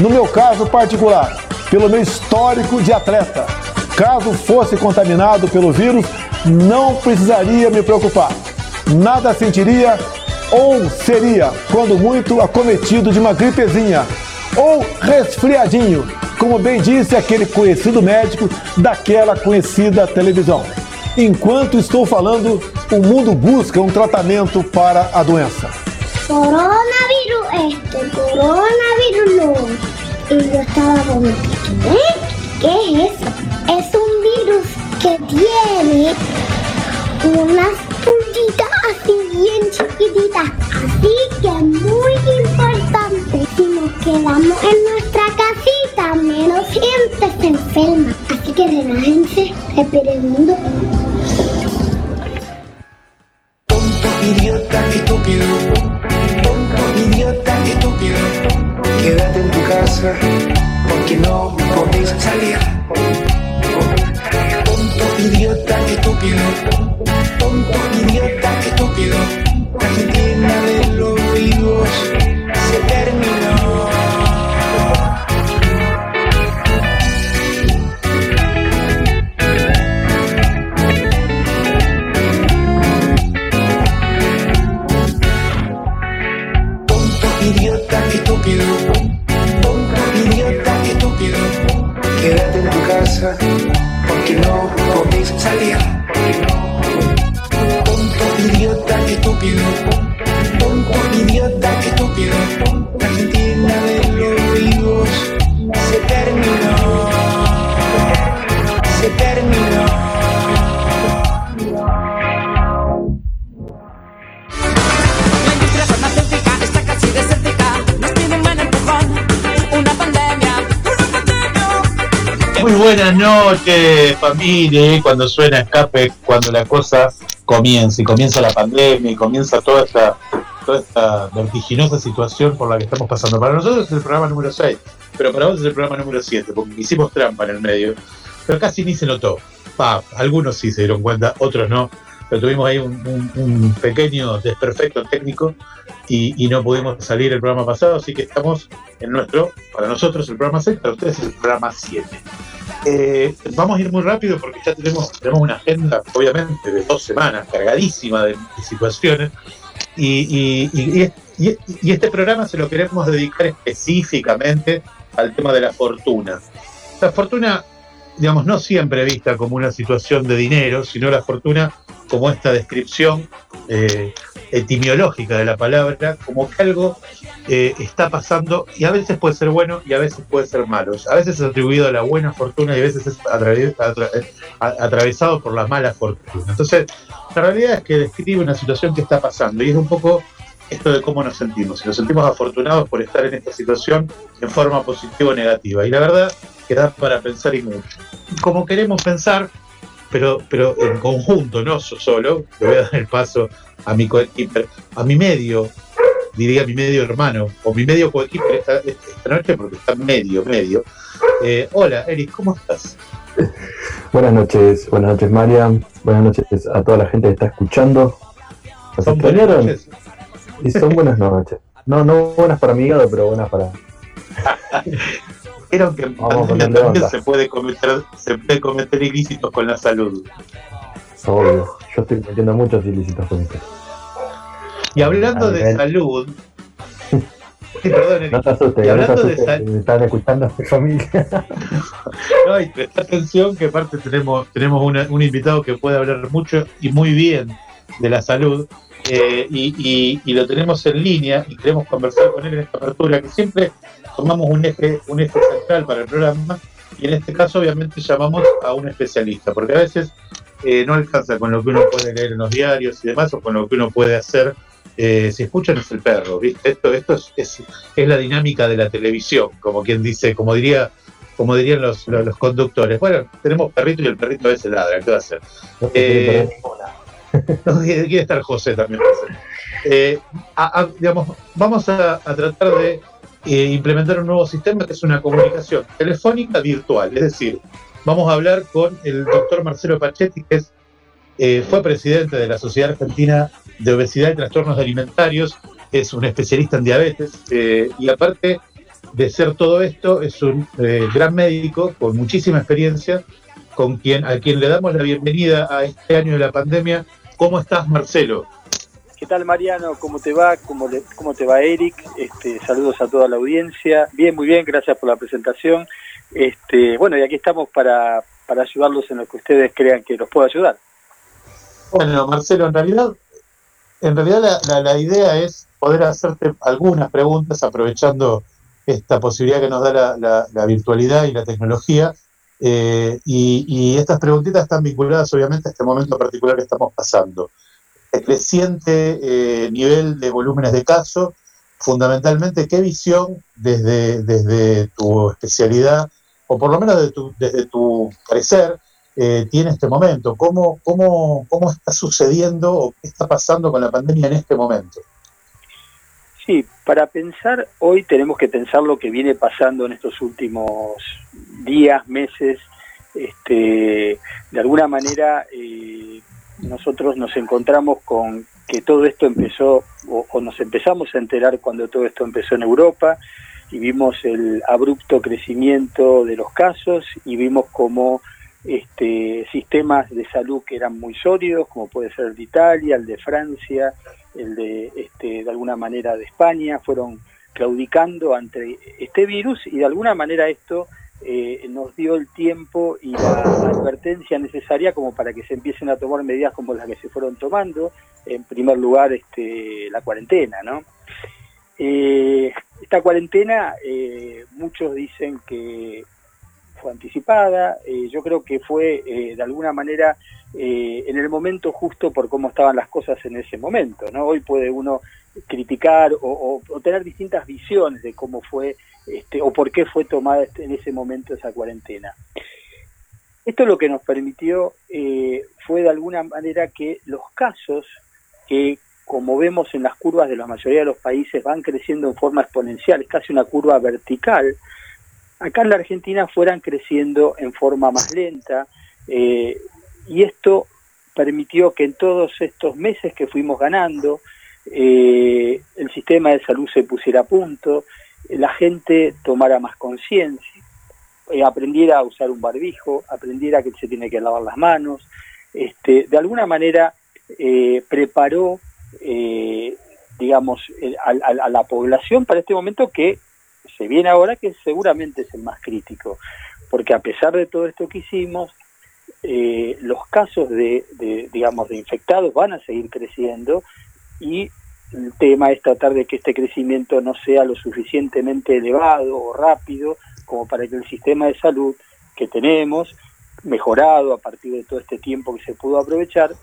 No meu caso particular, pelo meu histórico de atleta, caso fosse contaminado pelo vírus, não precisaria me preocupar. Nada sentiria ou seria, quando muito, acometido de uma gripezinha ou resfriadinho, como bem disse aquele conhecido médico daquela conhecida televisão. Enquanto estou falando, o mundo busca um tratamento para a doença. Coronavirus este, coronavirus no. Y yo estaba como, ¿qué? ¿Qué es eso? Es un virus que tiene unas puntitas así bien chiquititas. Así que muy importante, si nos quedamos en nuestra casita, menos gente se enferma. Así que relájense, respiren mundo. Tonto. Estúpido. Quédate en tu casa porque no podés salir. Tonto, idiota, estúpido. Tonto, idiota, estúpido. Casa porque no podés salir. Tonto, idiota, estúpido. Tonto, idiota, estúpido. Buenas noches, familia. Cuando suena escape, cuando la cosa comienza y comienza la pandemia y comienza toda esta, vertiginosa situación por la que estamos pasando. Para nosotros es el programa número 6, pero para vos es el programa número 7, porque hicimos trampa en el medio. Pero casi ni se notó. Algunos sí se dieron cuenta, otros no. Pero tuvimos ahí un, pequeño desperfecto técnico y, no pudimos salir el programa pasado, así que estamos en nuestro, para nosotros el programa 6, para ustedes es el programa 7. Eh, vamos a ir muy rápido porque ya tenemos, tenemos una agenda, obviamente, de dos semanas, cargadísima de, de situaciones. Y este programa se lo queremos dedicar específicamente al tema de la fortuna. La fortuna, digamos, no siempre vista como una situación de dinero, sino la fortuna como esta descripción eh, etimológica de la palabra, como que algo eh, está pasando y a veces puede ser bueno y a veces puede ser malo. A veces es atribuido a la buena fortuna y a veces es atravesado por la mala fortuna. Entonces, la realidad es que describe una situación que está pasando y es un poco esto de cómo nos sentimos. Si nos sentimos afortunados por estar en esta situación en forma positiva o negativa. Y la verdad que da para pensar y mucho. Como queremos pensar, pero, pero en conjunto, no yo solo, le voy a dar el paso a mi coequiper, a mi medio, diría mi medio hermano, o mi medio coequiper esta, esta noche, porque está medio, medio. Eh, hola, Eric, ¿cómo estás? Buenas noches, buenas noches Mariam, buenas noches a toda la gente que está escuchando. ¿Nos ¿Son buenas extrañaron? noches? Y son buenas noches. No, no buenas para mi hígado, pero buenas para. Vieron que en Vamos pandemia poniendo también onda. se puede cometer, se puede cometer ilícitos con la salud. Obvio. Yo estoy metiendo muchos ilícitos con esto. Y hablando A de nivel- salud. Sí, perdón, Eric. No te asustes, Y no te hablando de me están escuchando mi familia. No, y presta atención que aparte tenemos, tenemos una- un invitado que puede hablar mucho y muy bien de la salud eh, y, y- y lo tenemos en línea y queremos conversar con él en esta apertura que siempre tomamos un eje, un eje central para el programa y en este caso obviamente llamamos a un especialista porque a veces eh, no alcanza con lo que uno puede leer en los diarios y demás o con lo que uno puede hacer. Eh, si escuchan es el perro, ¿viste? Esto, esto es, es, es la dinámica de la televisión, como quien dice, como diría como dirían los, los, los conductores. Bueno, tenemos perrito y el perrito a veces ladra, ¿qué va a hacer? No quiere estar José también. Eh, vamos a, tratar de eh, implementar un nuevo sistema que es una comunicación telefónica virtual. Es decir, vamos a hablar con el doctor Marcelo Pachetti, que es, eh, fue presidente de la Sociedad Argentina de Obesidad y Trastornos Alimentarios, es un especialista en diabetes eh, y aparte de ser todo esto, es un gran médico con muchísima experiencia, con quien, a quien le damos la bienvenida a este año de la pandemia. ¿Cómo estás, Marcelo? ¿Qué tal Mariano? ¿Cómo te va? ¿Cómo, le- cómo te va Eric? Este, saludos a toda la audiencia. Bien, muy bien, gracias por la presentación. Este, bueno, y aquí estamos para, para ayudarlos en lo que ustedes crean que los pueda ayudar. Bueno, Marcelo, en realidad, en realidad la, la- la idea es poder hacerte algunas preguntas aprovechando esta posibilidad que nos da la- la virtualidad y la tecnología. Eh, y, y estas preguntitas están vinculadas obviamente a este momento particular que estamos pasando. El creciente eh, nivel de volúmenes de casos, fundamentalmente, ¿qué visión desde, desde tu especialidad, o por lo menos desde tu, desde tu parecer, eh, tiene este momento? ¿Cómo, cómo, ¿Cómo está sucediendo o qué está pasando con la pandemia en este momento? Sí, para pensar, hoy tenemos que pensar lo que viene pasando en estos últimos días, meses. Este, de alguna manera, eh, nosotros nos encontramos con que todo esto empezó, o, nos empezamos a enterar cuando todo esto empezó en Europa, y vimos el abrupto crecimiento de los casos, y vimos como este, sistemas de salud que eran muy sólidos, como puede ser el de Italia, el de Francia, el de, este, de alguna manera de España, fueron claudicando ante este virus y de alguna manera esto eh, nos dio el tiempo y la advertencia necesaria como para que se empiecen a tomar medidas como las que se fueron tomando. En primer lugar, este, la cuarentena, ¿no? Eh, esta cuarentena, eh, muchos dicen que fue anticipada, eh, yo creo que fue eh, de alguna manera eh, en el momento justo por cómo estaban las cosas en ese momento. Hoy puede uno criticar o tener distintas visiones de cómo fue este, o por qué fue tomada este- en ese momento esa cuarentena. Esto lo que nos permitió eh, fue de alguna manera que los casos que como vemos en las curvas de la mayoría de los países van creciendo en forma exponencial, es casi una curva vertical, acá en la Argentina fueran creciendo en forma más lenta eh, y esto permitió que en todos estos meses que fuimos ganando eh, el sistema de salud se pusiera a punto, la gente tomara más conciencia, eh, aprendiera a usar un barbijo, aprendiera que se tiene que lavar las manos, este, de alguna manera eh, preparó, eh, digamos, al- a la población para este momento que se viene ahora que seguramente es el más crítico, porque a pesar de todo esto que hicimos, eh, los casos de, digamos, de infectados van a seguir creciendo y el tema es tratar de que este crecimiento no sea lo suficientemente elevado o rápido como para que el sistema de salud que tenemos, mejorado a partir de todo este tiempo que se pudo aprovechar,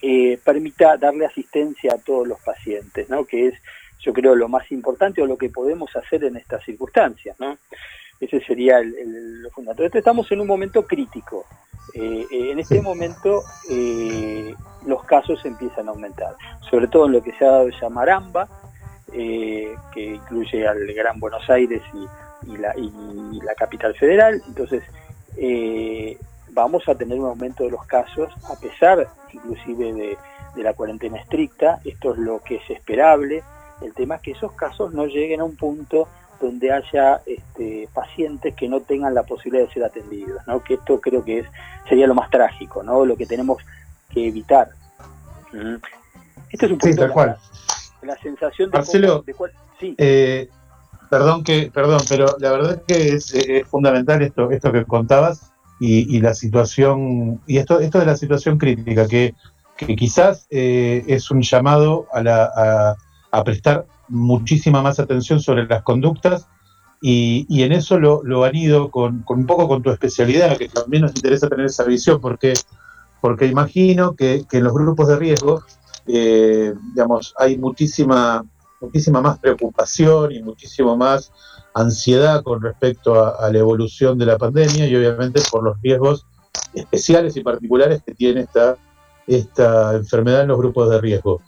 eh, permita darle asistencia a todos los pacientes, ¿no? que es yo creo lo más importante o lo que podemos hacer en estas circunstancias. ¿no? Ese sería el, el- lo fundamental. Entonces, estamos en un momento crítico. Eh, eh, en este momento eh, los casos empiezan a aumentar, sobre todo en lo que se ha dado llamar AMBA, eh, que incluye al Gran Buenos Aires y, y la, y la capital federal. Entonces, eh, vamos a tener un aumento de los casos, a pesar inclusive de, de la cuarentena estricta. Esto es lo que es esperable. El tema es que esos casos no lleguen a un punto donde haya este, pacientes que no tengan la posibilidad de ser atendidos, ¿no? que esto creo que es sería lo más trágico, ¿no? lo que tenemos que evitar. ¿Mm? Esto es un Sí, poquito tal la, cual. la sensación de, Marcelo, cómo- de cuál- sí, Eh, perdón que, perdón, pero la verdad es que es, eh, es fundamental esto, esto que contabas y, y la situación, y esto, esto de la situación crítica, que, que quizás eh, es un llamado a, la, a, a prestar muchísima más atención sobre las conductas y, en eso lo, han ido con, un poco con tu especialidad, que también nos interesa tener esa visión, porque, porque imagino que, que en los grupos de riesgo, eh, digamos, hay muchísima, muchísima más preocupación y muchísimo más ansiedad con respecto a, a la evolución de la pandemia y obviamente por los riesgos especiales y particulares que tiene esta, esta enfermedad en los grupos de riesgo.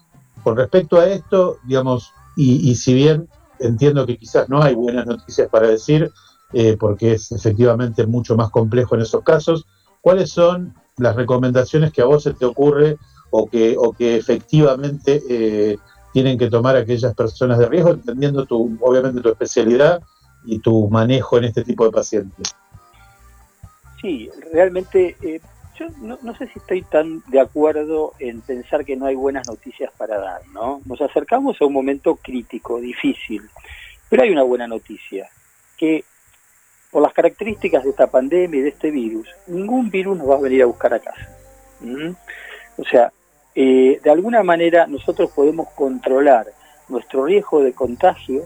Con respecto a esto, digamos, y, y si bien entiendo que quizás no hay buenas noticias para decir, eh, porque es efectivamente mucho más complejo en esos casos, ¿cuáles son las recomendaciones que a vos se te ocurre o que, o que efectivamente eh, tienen que tomar aquellas personas de riesgo, entendiendo tu, obviamente tu especialidad y tu manejo en este tipo de pacientes. Sí, realmente eh, yo no, sé si estoy tan de acuerdo en pensar que no hay buenas noticias para dar, ¿no? Nos acercamos a un momento crítico, difícil, pero hay una buena noticia, que por las características de esta pandemia y de este virus, ningún virus nos va a venir a buscar a casa. O sea, eh, de alguna manera nosotros podemos controlar nuestro riesgo de contagio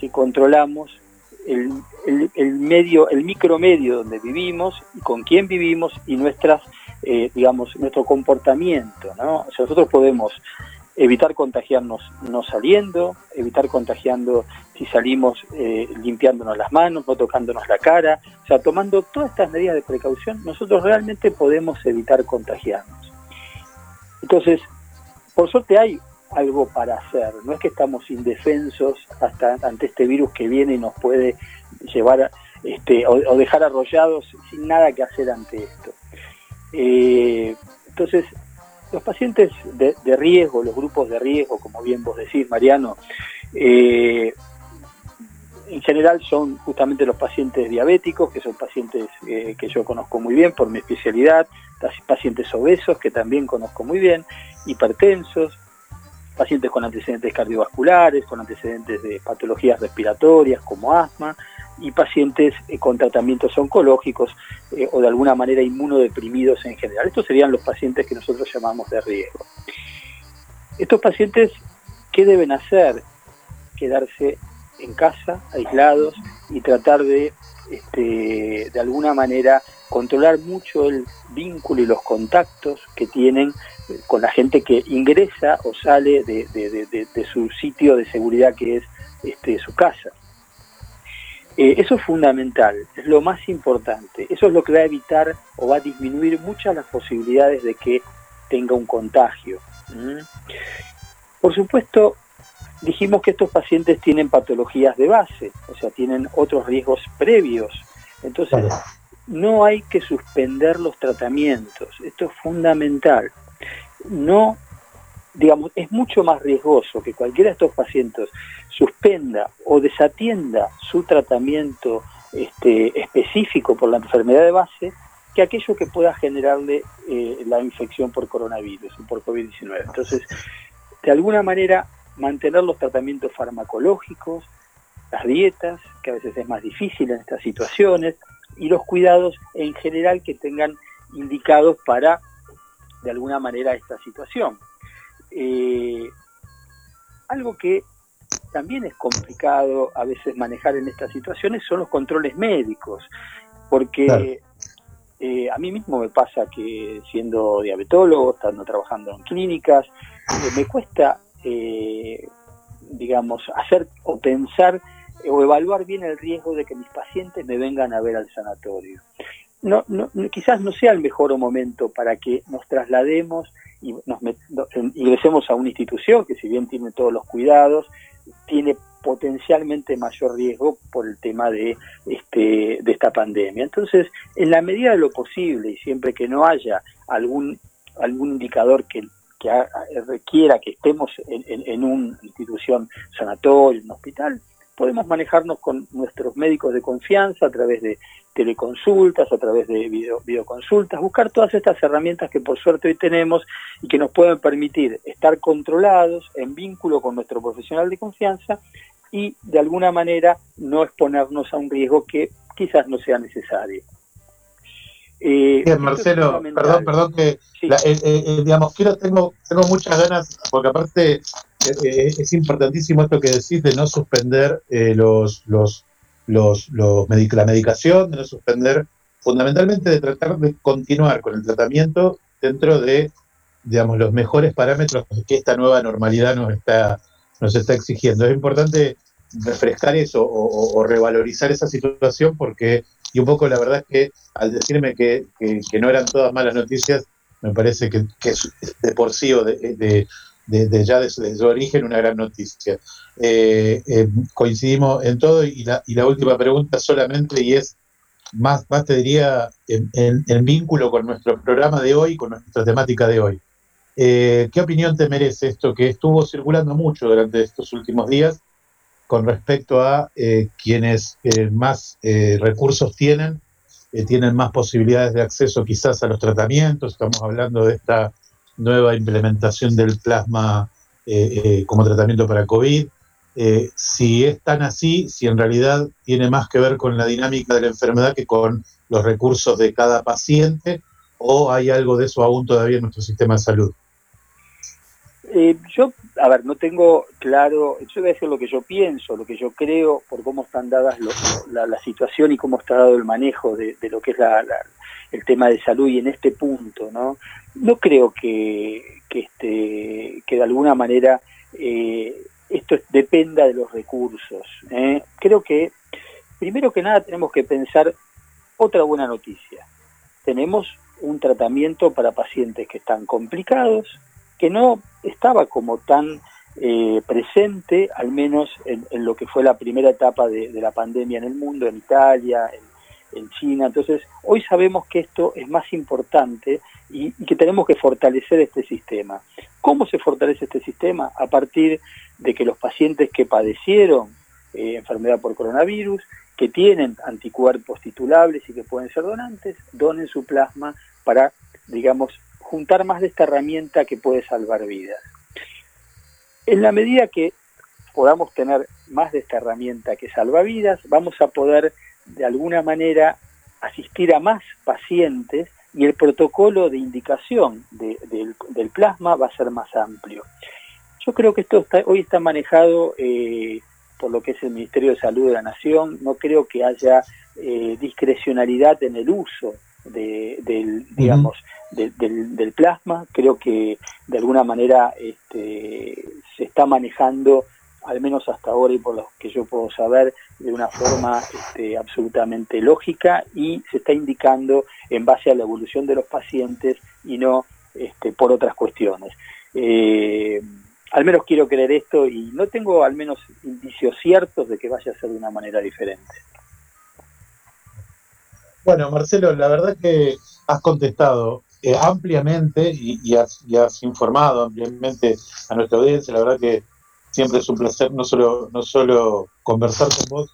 si controlamos el, el, el medio, el micromedio donde vivimos con quién vivimos y nuestras, eh, digamos, nuestro comportamiento, ¿no? O sea, nosotros podemos evitar contagiarnos no saliendo, evitar contagiando si salimos eh, limpiándonos las manos, no tocándonos la cara, o sea, tomando todas estas medidas de precaución, nosotros realmente podemos evitar contagiarnos. Entonces, por suerte hay algo para hacer, no es que estamos indefensos hasta ante este virus que viene y nos puede llevar este, o, dejar arrollados sin nada que hacer ante esto. Eh, entonces, los pacientes de, de, riesgo, los grupos de riesgo, como bien vos decís, Mariano, eh, en general son justamente los pacientes diabéticos, que son pacientes eh, que yo conozco muy bien por mi especialidad, pacientes obesos, que también conozco muy bien, hipertensos, pacientes con antecedentes cardiovasculares, con antecedentes de patologías respiratorias como asma, y pacientes eh, con tratamientos oncológicos eh, o de alguna manera inmunodeprimidos en general. Estos serían los pacientes que nosotros llamamos de riesgo. Estos pacientes, ¿qué deben hacer? Quedarse en casa, aislados, y tratar de, este, de alguna manera, controlar mucho el vínculo y los contactos que tienen con la gente que ingresa o sale de, de, de, de su sitio de seguridad que es este, su casa. Eh, eso es fundamental, es lo más importante. Eso es lo que va a evitar o va a disminuir muchas las posibilidades de que tenga un contagio. ¿Mm? Por supuesto, dijimos que estos pacientes tienen patologías de base, o sea, tienen otros riesgos previos. Entonces, no hay que suspender los tratamientos. Esto es fundamental. No, digamos, es mucho más riesgoso que cualquiera de estos pacientes suspenda o desatienda su tratamiento este, específico por la enfermedad de base que aquello que pueda generarle eh, la infección por coronavirus o por COVID-19. Entonces, de alguna manera, mantener los tratamientos farmacológicos, las dietas, que a veces es más difícil en estas situaciones, y los cuidados en general que tengan indicados para, de alguna manera, esta situación. Eh, algo que también es complicado a veces manejar en estas situaciones son los controles médicos, porque claro. eh, a mí mismo me pasa que siendo diabetólogo, estando trabajando en clínicas, eh, me cuesta, eh, digamos, hacer o pensar o evaluar bien el riesgo de que mis pacientes me vengan a ver al sanatorio. No, no, quizás no sea el mejor momento para que nos traslademos y nos ingresemos a una institución que si bien tiene todos los cuidados, tiene potencialmente mayor riesgo por el tema de este de esta pandemia. Entonces, en la medida de lo posible y siempre que no haya algún algún indicador que, que requiera que estemos en, en, en una institución sanatorio, en un hospital, podemos manejarnos con nuestros médicos de confianza a través de teleconsultas, a través de video, videoconsultas, buscar todas estas herramientas que por suerte hoy tenemos y que nos pueden permitir estar controlados en vínculo con nuestro profesional de confianza y de alguna manera no exponernos a un riesgo que quizás no sea necesario. Eh, Bien, Marcelo, perdón, perdón que sí. la, eh, eh, digamos, quiero, tengo, tengo muchas ganas, porque aparte es importantísimo esto que decís de no suspender los, los, los, los medic la medicación, de no suspender, fundamentalmente de tratar de continuar con el tratamiento dentro de, digamos, los mejores parámetros que esta nueva normalidad nos está, nos está exigiendo. Es importante refrescar eso o, o revalorizar esa situación porque, y un poco la verdad es que al decirme que, que, no eran todas malas noticias, me parece que, es de por sí o de, de de, ya desde de su origen una gran noticia. Eh, eh, coincidimos en todo y la, última pregunta solamente y es más, más te diría en, vínculo con nuestro programa de hoy, con nuestra temática de hoy. Eh, ¿Qué opinión te merece esto que estuvo circulando mucho durante estos últimos días con respecto a eh, quienes eh, más eh, recursos tienen, tienen más posibilidades de acceso quizás a los tratamientos. Estamos hablando de esta nueva implementación del plasma como tratamiento para COVID. Si es tan así, si en realidad tiene más que ver con la dinámica de la enfermedad que con los recursos de cada paciente, o hay algo de eso aún todavía en nuestro sistema de salud. Yo, a ver, no tengo claro, yo voy a decir lo que yo pienso, lo que yo creo, por cómo están dadas la, situación y cómo está dado el manejo de, lo que es la- el tema de salud y en este punto, ¿no? No creo que, que, este, que de alguna manera eh, esto es- dependa de los recursos. ¿eh? Creo que, primero que nada, tenemos que pensar otra buena noticia. Tenemos un tratamiento para pacientes que están complicados, que no estaba como tan eh, presente, al menos en, en lo que fue la primera etapa de, la pandemia en el mundo, en Italia, en, China. Entonces, hoy sabemos que esto es más importante y, y que tenemos que fortalecer este sistema. ¿Cómo se fortalece este sistema? A partir de que los pacientes que padecieron eh, enfermedad por coronavirus, que tienen anticuerpos titulables y que pueden ser donantes, donen su plasma para, digamos, juntar más de esta herramienta que puede salvar vidas. En la medida que podamos tener más de esta herramienta que salva vidas, vamos a poder de alguna manera asistir a más pacientes y el protocolo de indicación de- del, del plasma va a ser más amplio. Yo creo que esto está- hoy está manejado eh, por lo que es el Ministerio de Salud de la Nación. No creo que haya eh, discrecionalidad en el uso de, del, digamos, de- del, del plasma. Creo que de alguna manera este, se está manejando, al menos hasta ahora y por lo que yo puedo saber, de una forma este, absolutamente lógica y se está indicando en base a la evolución de los pacientes y no este, por otras cuestiones. Eh, al menos quiero creer esto y no tengo al menos indicios ciertos de que vaya a ser de una manera diferente. Bueno, Marcelo, la verdad que has contestado eh, ampliamente y, has informado ampliamente a nuestra audiencia. La verdad que siempre es un placer no solo, no solo conversar con vos,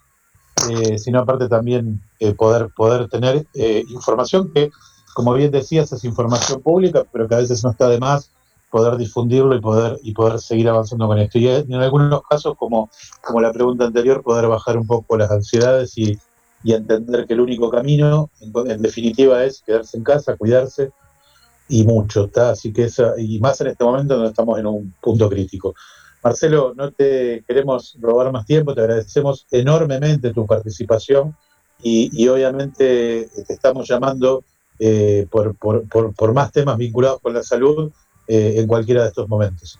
eh, sino aparte también eh, poder, poder tener eh, información que, como bien decías, es información pública, pero que a veces no está de más poder difundirlo y poder, y poder seguir avanzando con esto. Y en algunos casos, como, como la pregunta anterior, poder bajar un poco las ansiedades y, y entender que el único camino, en, definitiva, es quedarse en casa, cuidarse y mucho, ¿está? Así que esa, y más en este momento donde estamos en un punto crítico. Marcelo, no te queremos robar más tiempo, te agradecemos enormemente tu participación y, y obviamente te estamos llamando eh, por, por, por, por, más temas vinculados con la salud eh, en cualquiera de estos momentos.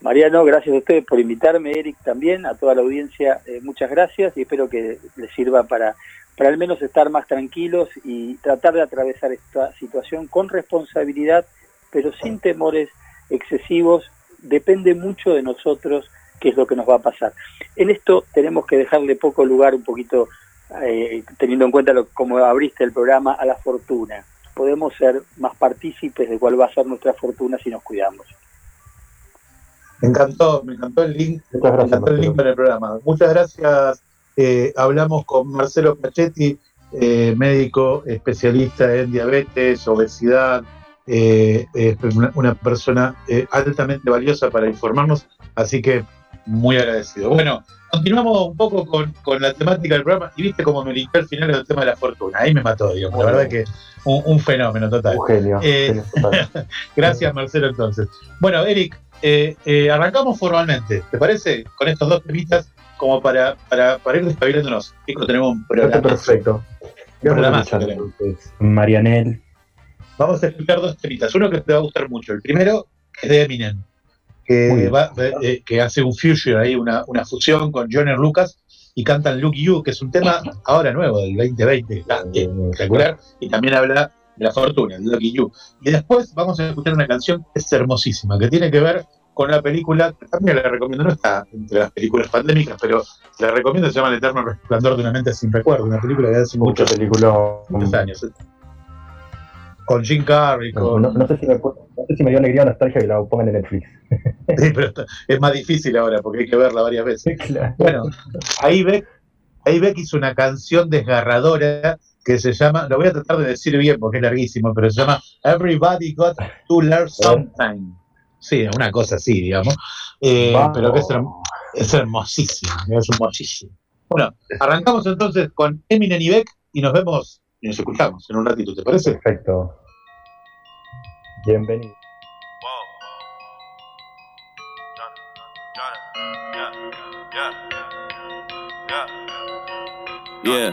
Mariano, gracias a ustedes por invitarme, Eric también, a toda la audiencia, eh, muchas gracias y espero que les sirva para, para al menos estar más tranquilos y tratar de atravesar esta situación con responsabilidad, pero sin temores excesivos. Depende mucho de nosotros qué es lo que nos va a pasar. En esto tenemos que dejarle poco lugar, un poquito, eh, teniendo en cuenta lo, como abriste el programa, a la fortuna. Podemos ser más partícipes de cuál va a ser nuestra fortuna si nos cuidamos. Me encantó, me encantó el link, gracias, me encantó el link para el programa. Muchas gracias. Eh, hablamos con Marcelo Pachetti, eh, médico especialista en diabetes, obesidad, eh, una, una, persona altamente valiosa para informarnos, así que muy agradecido. Bueno, continuamos un poco con, con, la temática del programa y viste cómo me limpió al final el tema de la fortuna. Ahí me mató, digamos. La verdad que un, un fenómeno total. Un genio. Genio total. gracias, Marcelo, entonces. Bueno, Eric, eh, eh, arrancamos formalmente, ¿te parece? Con estos dos temitas como para, para, para ir despabilándonos. Chicos, tenemos un programa. Perfecto. Programa Marianel. Vamos a escuchar dos temitas. Uno que te va a gustar mucho. El primero es de Eminem, que, va, eh, que hace un fusion ahí, una, una fusión con Joner Lucas y cantan Look You, que es un tema ahora nuevo, del 2020, está espectacular, y también habla de la fortuna, el Lucky You. Y después vamos a escuchar una canción que es hermosísima, que tiene que ver con una película, también la recomiendo, no está entre las películas pandémicas, pero la recomiendo, se llama El Eterno Resplandor de una mente sin recuerdo, una película que hace mucho muchos, película, muchos años. con Jim Carrey, No, con... no- no sé si me, no sé si me dio alegría o nostalgia que la pongan en Netflix. Sí, pero está- es más difícil ahora porque hay que verla varias veces. Claro. Bueno, ahí Beck, ahí Beck hizo una canción desgarradora que se llama, lo voy a tratar de decir bien porque es larguísimo, pero se llama Everybody Got to Learn Something. Sí, una cosa así, digamos. Eh, pero que es, herm- es hermosísimo, es hermosísimo. Bueno, arrancamos entonces con Eminem y Beck y nos vemos y nos escuchamos en un ratito, ¿te parece? Perfecto. Bienvenido. Yeah,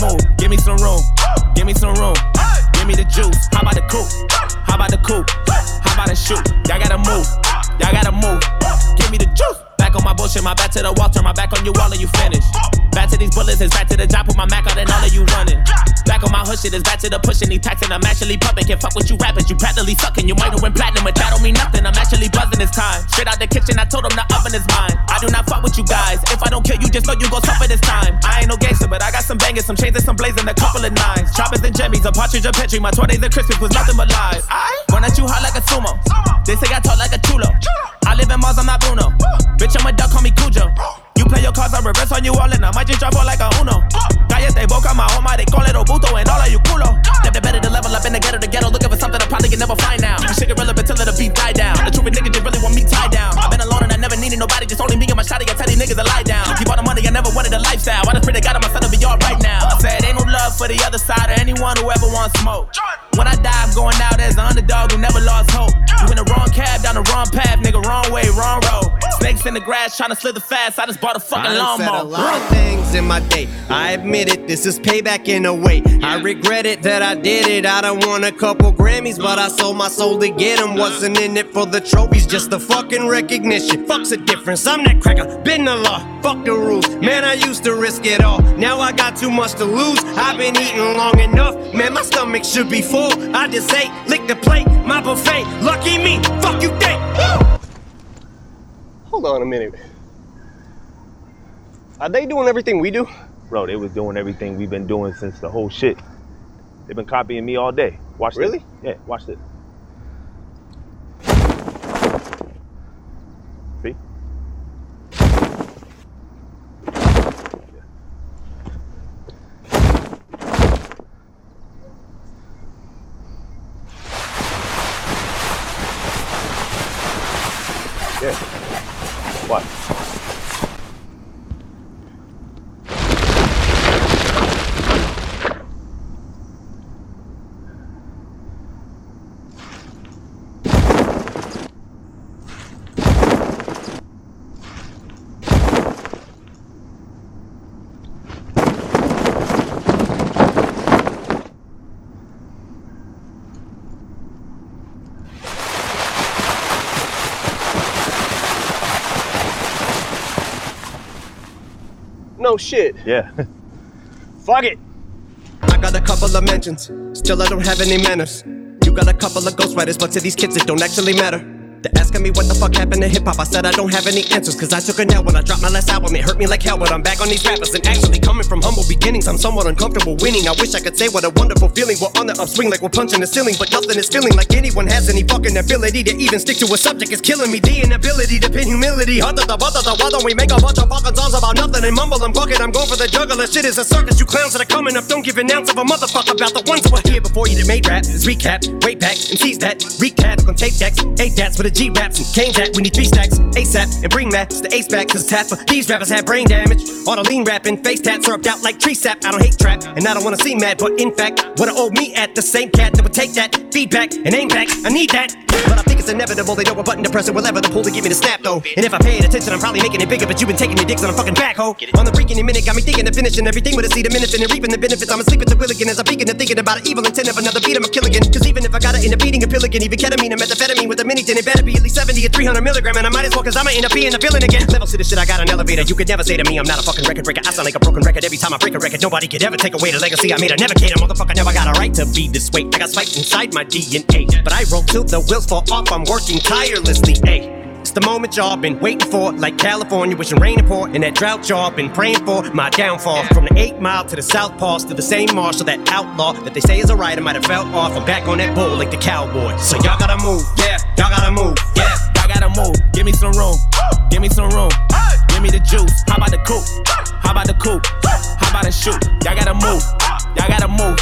Move. Give me some room. Give me some room. Give me the juice. How about the coupe? How about the coupe? How about the shoot? Y'all gotta move. Y'all gotta move. Give me the juice. Back on my bullshit, my back to the wall, turn my back on you all and you finish. Back to these bullets, it's back to the job, put my Mac out and all of you running. Back on my hood shit, it's back to the pushing, these taxing, I'm actually pumping. Can't fuck with you rappers, you practically sucking. You might have win platinum, but that don't mean nothing. I'm actually buzzing this time. Straight out the kitchen, I told them the oven is mine. I do not fuck with you guys. If I don't kill you, just know you gon' suffer this time. I ain't no gangster, but I got some bangers, some chains and some blazing, a couple of nines. Choppers and jimmies, a partridge, a petri. My 20s and Christmas was nothing but lies. I Run at you hot like a sumo. They say I talk like a chulo. I live in Mars, I'm not Bruno. Bitch, I'm a duck, call me Cujo. You play your cards, I reverse on you all, and I might just drop out like a Uno. Cállate boca, my home, they call it Obuto, and all of you culo. Never better to level up in the ghetto, the ghetto, looking for something I probably can never find now. Shit irrelevant till the beat die down. The truth niggas just really want me tied down. I've been alone and I never needed nobody, just only me and my shotty. I tell these niggas to lie down. Keep all the money, I never wanted a lifestyle. I just pray to God, my son to be alright now. I said, ain't no love for the other side or anyone who ever wants smoke. When I die, I'm going out as an underdog who never lost hope. You in the wrong cab, down the wrong path, nigga, wrong way, wrong road. Snakes in the grass, trying to slither fast. I just bought a fucking I done said a lot of things in my day. I admit it, this is payback in a way. I regret it that I did it. I done won a couple Grammys, but I sold my soul to get them. Wasn't in it for the trophies, just the fucking recognition. Fuck's the difference. I'm that cracker, been the law. Fuck the rules. Man, I used to risk it all. Now I got too much to lose. I've been eating long enough. Man, my stomach should be full. I just ate, lick the plate, my buffet. Lucky me, fuck you think. Hold on a minute. Are they doing everything we do? Bro, they was doing everything we've been doing since the whole shit. They've been copying me all day. Watch Really? this. Yeah, watch this. No shit. Yeah. Fuck it. I got a couple of mentions, still I don't have any manners. You got a couple of ghostwriters, but to these kids it don't actually matter. They're asking me what the fuck happened to hip hop. I said I don't have any answers, cause I took a nap when I dropped my last album. It hurt me like hell, but I'm back on these rappers. And actually, coming from humble beginnings, I'm somewhat uncomfortable winning. I wish I could say what a wonderful feeling. We're on the upswing like we're punching the ceiling, but nothing is feeling like anyone has any fucking ability to even stick to a subject. It's killing me. The inability to pin humility. To the butter, the don't we make a bunch of fucking songs about nothing and mumble and bucket? I'm going for the juggler. Shit is a circus. You clowns that are coming up. Don't give an ounce of a motherfucker about the ones that were here before you that made rap. Recap, way back, and tease that. Recap on tape decks, eight dats for the G raps and cane that. We need three stacks, ASAP, and bring that. The ace back, cause tap for these rappers have brain damage. All the lean rapping, face tats rubbed out like tree sap. I don't hate trap, and I don't wanna see mad, but in fact, what I owe me at the same cat that would take that feedback and aim back. I need that. But I think it's inevitable. They know what button to press and will ever the pull to give me the snap though. And if I paid attention, I'm probably making it bigger. But you've been taking your dicks on a fucking backhoe. On the freaking minute, got me thinking of finishing everything with a seed of minutes and reaping the benefits. I'm asleep at the wheel again as I'm peeking and thinking about an evil intent of another beat. I'm a kill again. Cause even if I gotta end up eating a pill again, even ketamine and methamphetamine with a mini tin, it better be at least 70 or 300 milligram. And I might as well, cause I'ma end up being a villain again. Levels to this shit, I got an elevator. You could never say to me, I'm not a fucking record breaker. I sound like a broken record every time I break a record. Nobody could ever take away the legacy I made. I never cater, motherfucker. Never got a right to be this way. I got spite inside my DNA. But I roll till the wheels fall off. I'm working tirelessly. Ayy. The moment y'all been waiting for, like California, wishing rain to pour, and that drought y'all been praying for. My downfall from the eight mile to the south pass to the same marshal, that outlaw that they say is a rider might have fell off. I'm back on that bull like the cowboy. So y'all gotta move, yeah, y'all gotta move, yeah, y'all gotta move. Give me some room, give me some room, give me the juice. How about the coupe? How about the coupe? How about the shoot? Y'all gotta move, y'all gotta move.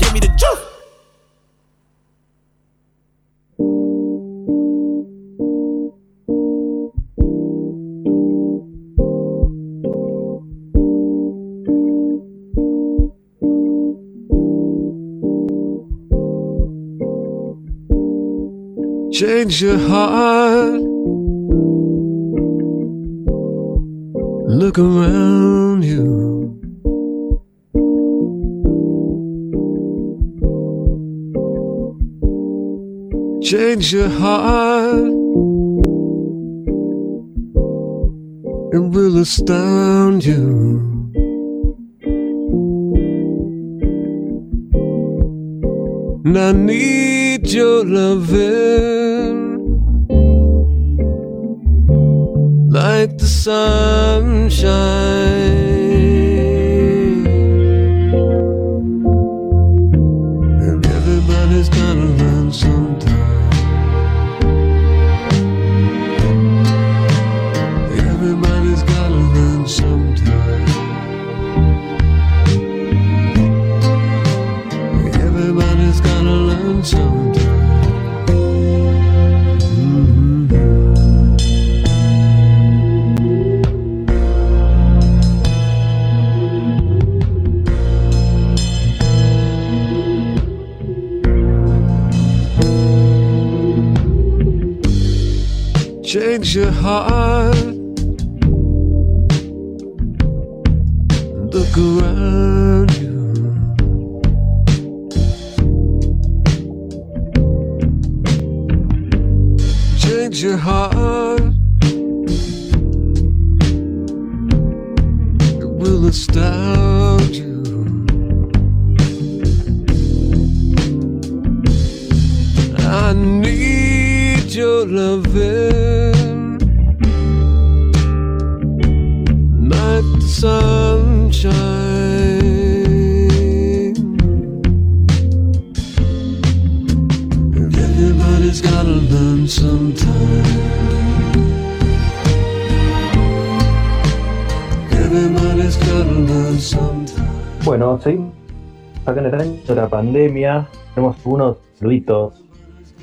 Give me the juice. Change your heart. Look around you. Change your heart. It will astound you. And I need your loving like the sunshine. are saluditos.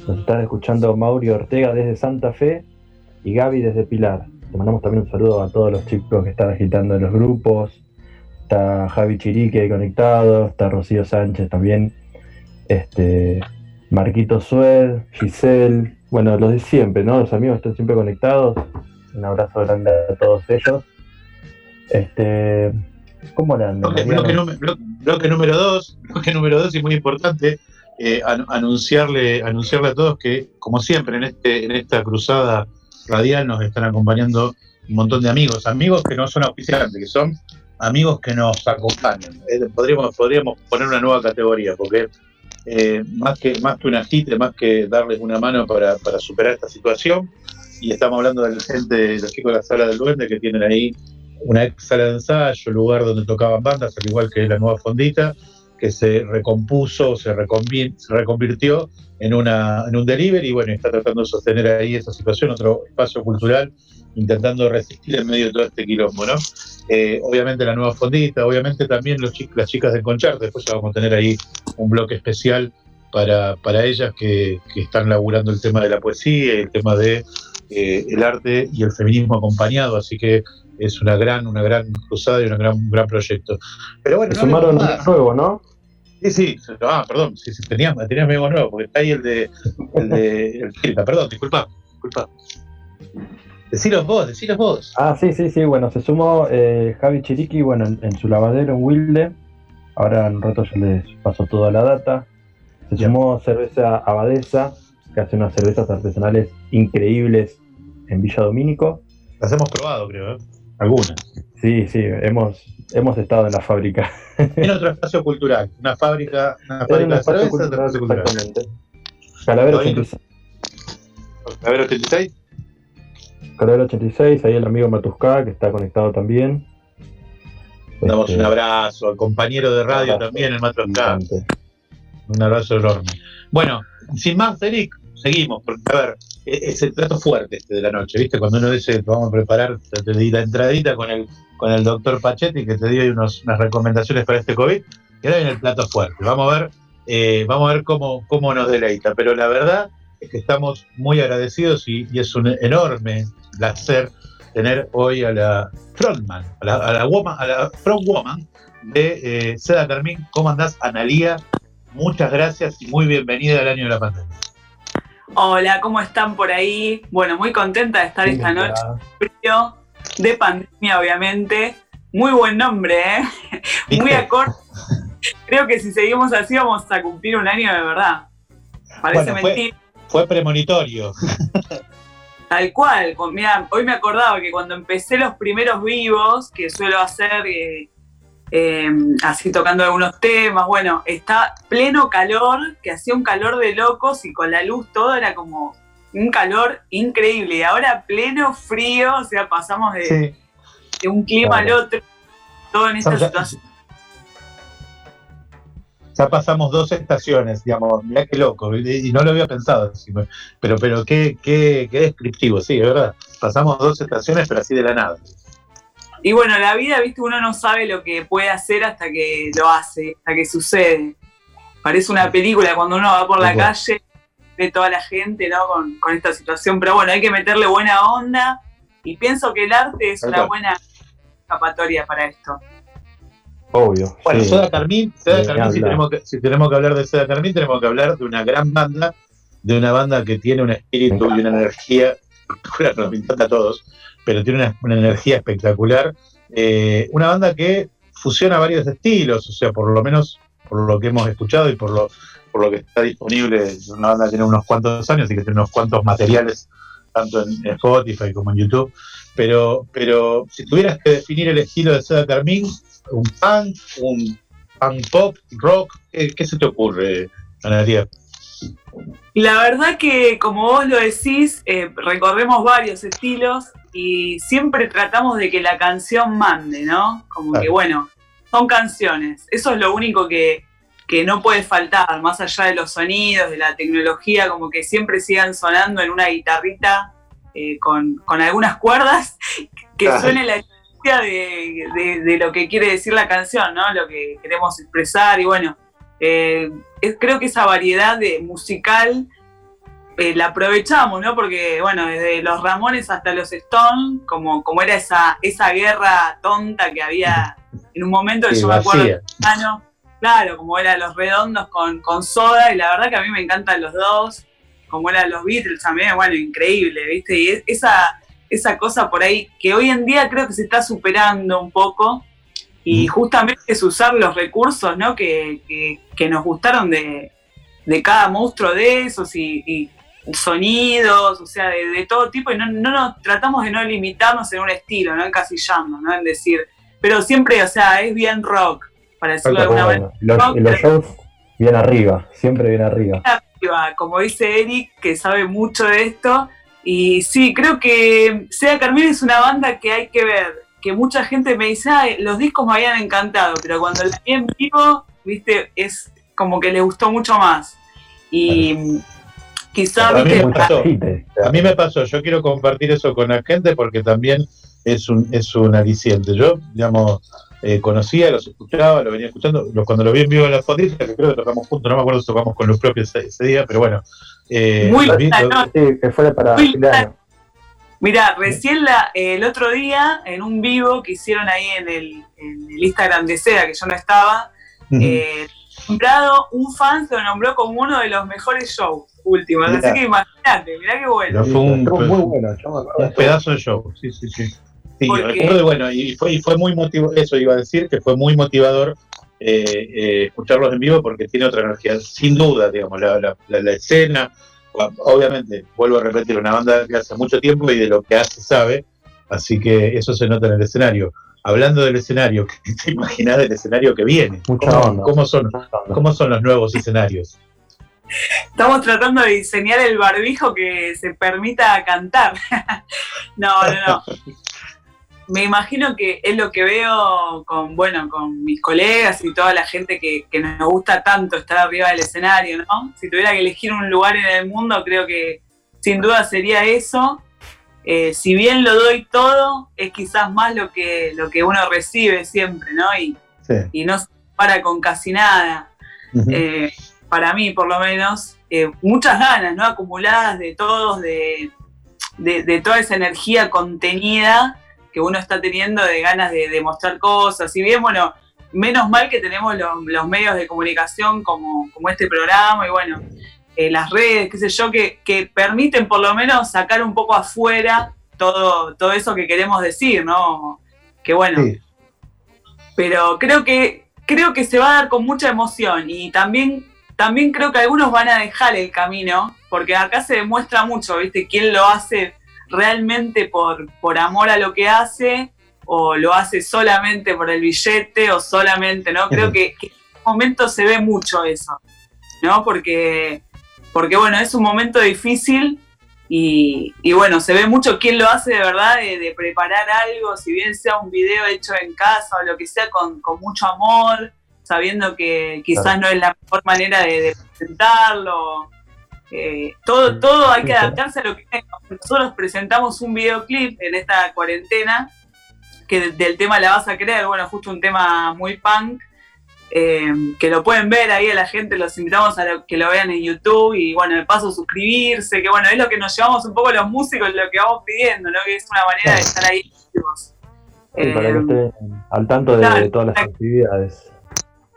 Nos están escuchando Mauri Ortega desde Santa Fe y Gaby desde Pilar. Le mandamos también un saludo a todos los chicos que están agitando en los grupos. Está Javi Chirique conectado, está Rocío Sánchez también, este Marquito Sued, Giselle, bueno, los de siempre, ¿no? Los amigos están siempre conectados. Un abrazo grande a todos ellos. Este, ¿cómo andan? Bloque número dos, bloque número dos y muy importante eh, an- anunciarle, anunciarle a todos que, como siempre, en este, en esta cruzada radial nos están acompañando un montón de amigos, amigos que no son auspiciantes, que son amigos que nos acompañan. Eh, podríamos, podríamos poner una nueva categoría, porque eh, más que más que un agite, más que darles una mano para, para superar esta situación, y estamos hablando de la gente, de los chicos de la sala del duende que tienen ahí una ex sala de ensayo, lugar donde tocaban bandas, al igual que la nueva fondita, que se recompuso, se, reconvi- se reconvirtió en, una, en un delivery y bueno, está tratando de sostener ahí esa situación, otro espacio cultural, intentando resistir en medio de todo este quilombo, ¿no? Eh, obviamente la nueva fondita, obviamente también los chi- las chicas del Concharte, después ya vamos a tener ahí un bloque especial para, para ellas que, que están laburando el tema de la poesía, el tema de eh, el arte y el feminismo acompañado, así que es una gran, una gran cruzada y una gran, un gran proyecto. Pero bueno, Se no sumaron más. nuevo, ¿no? Sí, sí, ah, perdón, sí, sí, tenías, tenías memoria nueva, porque está ahí el de. El de el perdón, disculpa, disculpa. Decilos vos, decilos vos. Ah, sí, sí, sí, bueno, se sumó eh, Javi Chiriqui, bueno, en, en su lavadero en Wilde. Ahora en un rato yo les paso toda la data. Se sumó cerveza Abadesa, que hace unas cervezas artesanales increíbles en Villa Domínico. Las hemos probado, creo, ¿eh? Algunas. Sí, sí, hemos, hemos estado en la fábrica. En otro espacio cultural, una fábrica, una fábrica un de espacio cerveza, cultural, otro espacio cultural. exactamente. Calavera Ahí. 86. A ver, 86. Calavera 86, ahí el amigo Matusca, que está conectado también. Damos Este, un abrazo al compañero de radio abrazo. también, el gigante. Un abrazo enorme. Bueno, sin más, Eric, seguimos, porque a ver, es el plato fuerte este de la noche, ¿viste? Cuando uno dice, vamos a preparar, te, di la entradita con el, con el doctor Pachetti, que te dio unos, unas recomendaciones para este COVID, y ahora viene el plato fuerte. Vamos a ver, eh, vamos a ver cómo, cómo nos deleita, pero la verdad es que estamos muy agradecidos y, es un enorme placer tener hoy a la frontman, a la, a la, woman, a la frontwoman de eh, Seda Carmín. ¿Cómo andás, Analía? Muchas gracias y muy bienvenida al año de la pandemia. Hola, ¿cómo están por ahí? Bueno, muy contenta de estar esta noche. Frío, de pandemia, obviamente. Muy buen nombre, ¿eh? Muy acorde. Creo que si seguimos así vamos a cumplir un año de verdad. Parece Bueno, fue- mentira. Fue premonitorio. Tal cual. Mira, hoy me acordaba que cuando empecé los primeros vivos, que suelo hacer eh, eh, así tocando algunos temas, bueno, está pleno calor, que hacía un calor de locos y con la luz todo era como un calor increíble. Y ahora pleno frío, o sea, pasamos de, de un clima Claro. al otro, todo en esta Ya- situación. Ya pasamos dos estaciones, digamos, mirá qué loco, y no lo había pensado, pero, pero qué, qué, qué descriptivo, sí, es verdad. Pasamos dos estaciones, pero así de la nada. Y bueno, la vida, viste, uno no sabe lo que puede hacer hasta que lo hace, hasta que sucede. Parece una película cuando uno va por la calle, ve toda la gente, ¿no? Con, con esta situación. Pero bueno, hay que meterle buena onda y pienso que el arte es una buena escapatoria para esto. Obvio. Bueno, sí. Seda Carmín, si tenemos, que, si tenemos que hablar de Seda Carmín, tenemos que hablar de una gran banda, de una banda que tiene un espíritu y una energía, espectacular, nos encanta a todos, pero tiene una, energía espectacular. Eh, una banda que fusiona varios estilos, o sea, por lo menos por lo que hemos escuchado y por lo, por lo que está disponible, una banda tiene unos cuantos años y que tiene unos cuantos materiales, tanto en Spotify como en YouTube. Pero, pero si tuvieras que definir el estilo de Seda Carmín, un punk, un punk pop, rock, ¿qué, qué se te ocurre, Analia? La verdad que, como vos lo decís, eh, recorremos varios estilos y siempre tratamos de que la canción mande, ¿no? Como que, bueno, son canciones. Eso es lo único que, que no puede faltar, más allá de los sonidos, de la tecnología, como que siempre sigan sonando en una guitarrita eh, con, con algunas cuerdas, que Claro. suene la esencia de, de- de lo que quiere decir la canción, ¿no? Lo que queremos expresar y bueno, eh, es- creo que esa variedad de musical eh, la aprovechamos, ¿no? Porque, bueno, desde los Ramones hasta los Stones, como, como era esa, esa guerra tonta que había en un momento que Sí, yo me acuerdo, claro, como eran los redondos con, con soda, y la verdad que a mí me encantan los dos, como eran los Beatles también, bueno, increíble, ¿viste? Y es- esa, esa cosa por ahí que hoy en día creo que se está superando un poco, y justamente es usar los recursos, ¿no? Que, que- que nos gustaron de, de cada monstruo de esos y, y sonidos, o sea, de, de todo tipo, y no, no nos tratamos de no limitarnos en un estilo, no encasillando, ¿no? En decir, pero siempre, o sea, es bien rock, para decirlo de alguna manera. Los, Rock, shows bien arriba, siempre bien arriba. arriba, como dice Eric, que sabe mucho de esto. Y sí, creo que Sea Carmín es una banda que hay que ver, que mucha gente me dice, "Ay, los discos me habían encantado, pero cuando la vi en vivo, viste, es como que le gustó mucho más. Y quizá, A mí, viste, me pasó, a mí me pasó, yo quiero compartir eso con la gente porque también es un, es un aliciente. Yo, digamos, eh, conocía, los escuchaba, lo venía escuchando, lo- cuando lo vi en vivo en la fotita, que creo que tocamos juntos, no me acuerdo si tocamos con los propios ese, ese día, pero bueno. eh, Muy vi- lo-. Sí, que fue para Muy fin de año. Mira, recién la- el otro día, en un vivo que hicieron ahí en el, en el Instagram de Seda, que yo no estaba, eh, nombrado, un fan se lo nombró como uno de los mejores shows últimos. Mirá. Así que imagínate, mirá qué bueno. Pero fue un, muy bueno, un pedazo de show, sí, sí, sí. Sí, recuerdo, bueno, y fue, y fue muy motivador, eso iba a decir, que fue muy motivador eh, eh, escucharlos en vivo porque tiene otra energía, sin duda, digamos, la, la- la- la escena, obviamente, vuelvo a repetir, una banda que hace mucho tiempo y de lo que hace sabe, así que eso se nota en el escenario. Hablando del escenario, ¿qué te imaginas del escenario que viene? Mucha ¿Cómo, onda. cómo son. ¿Cómo son los nuevos escenarios? Estamos tratando de diseñar el barbijo que se permita cantar. no, no, no. Me imagino que es lo que veo con, bueno, con mis colegas y toda la gente que, que nos gusta tanto estar arriba del escenario, ¿no? Si tuviera que elegir un lugar en el mundo, creo que sin duda sería eso. Eh, si bien lo doy todo, es quizás más lo que, lo que uno recibe siempre, ¿no? Y, Sí. y no se para con casi nada eh, para mí por lo menos, eh, muchas ganas, ¿no? Acumuladas de todos, de, de, de toda esa energía contenida que uno está teniendo de ganas de demostrar cosas. Si bien, bueno, menos mal que tenemos los, los medios de comunicación como, como este programa y bueno, eh, las redes, qué sé yo, que, que permiten por lo menos sacar un poco afuera todo, todo eso que queremos decir, ¿no? Que bueno, Sí. pero creo que creo que se va a dar con mucha emoción y también también creo que algunos van a dejar el camino porque acá se demuestra mucho viste quién lo hace realmente por por amor a lo que hace o lo hace solamente por el billete o solamente no creo que, que en este momento se ve mucho eso no porque porque bueno es un momento difícil y, y bueno, se ve mucho quién lo hace de verdad, de, de preparar algo, si bien sea un video hecho en casa o lo que sea, con, con mucho amor, sabiendo que quizás Claro. no es la mejor manera de, de presentarlo. Eh, todo, todo hay que adaptarse a lo que nosotros presentamos un videoclip en esta cuarentena que de- del tema La vas a creer, bueno, justo un tema muy punk, eh, que lo pueden ver ahí a la gente, los invitamos a lo- que lo vean en YouTube y bueno, de paso suscribirse, que bueno, es lo que nos llevamos un poco los músicos, lo que vamos pidiendo, ¿no? Que es una manera de estar ahí. activos. Sí, para que Eh, estén al tanto de, claro, todas las actividades.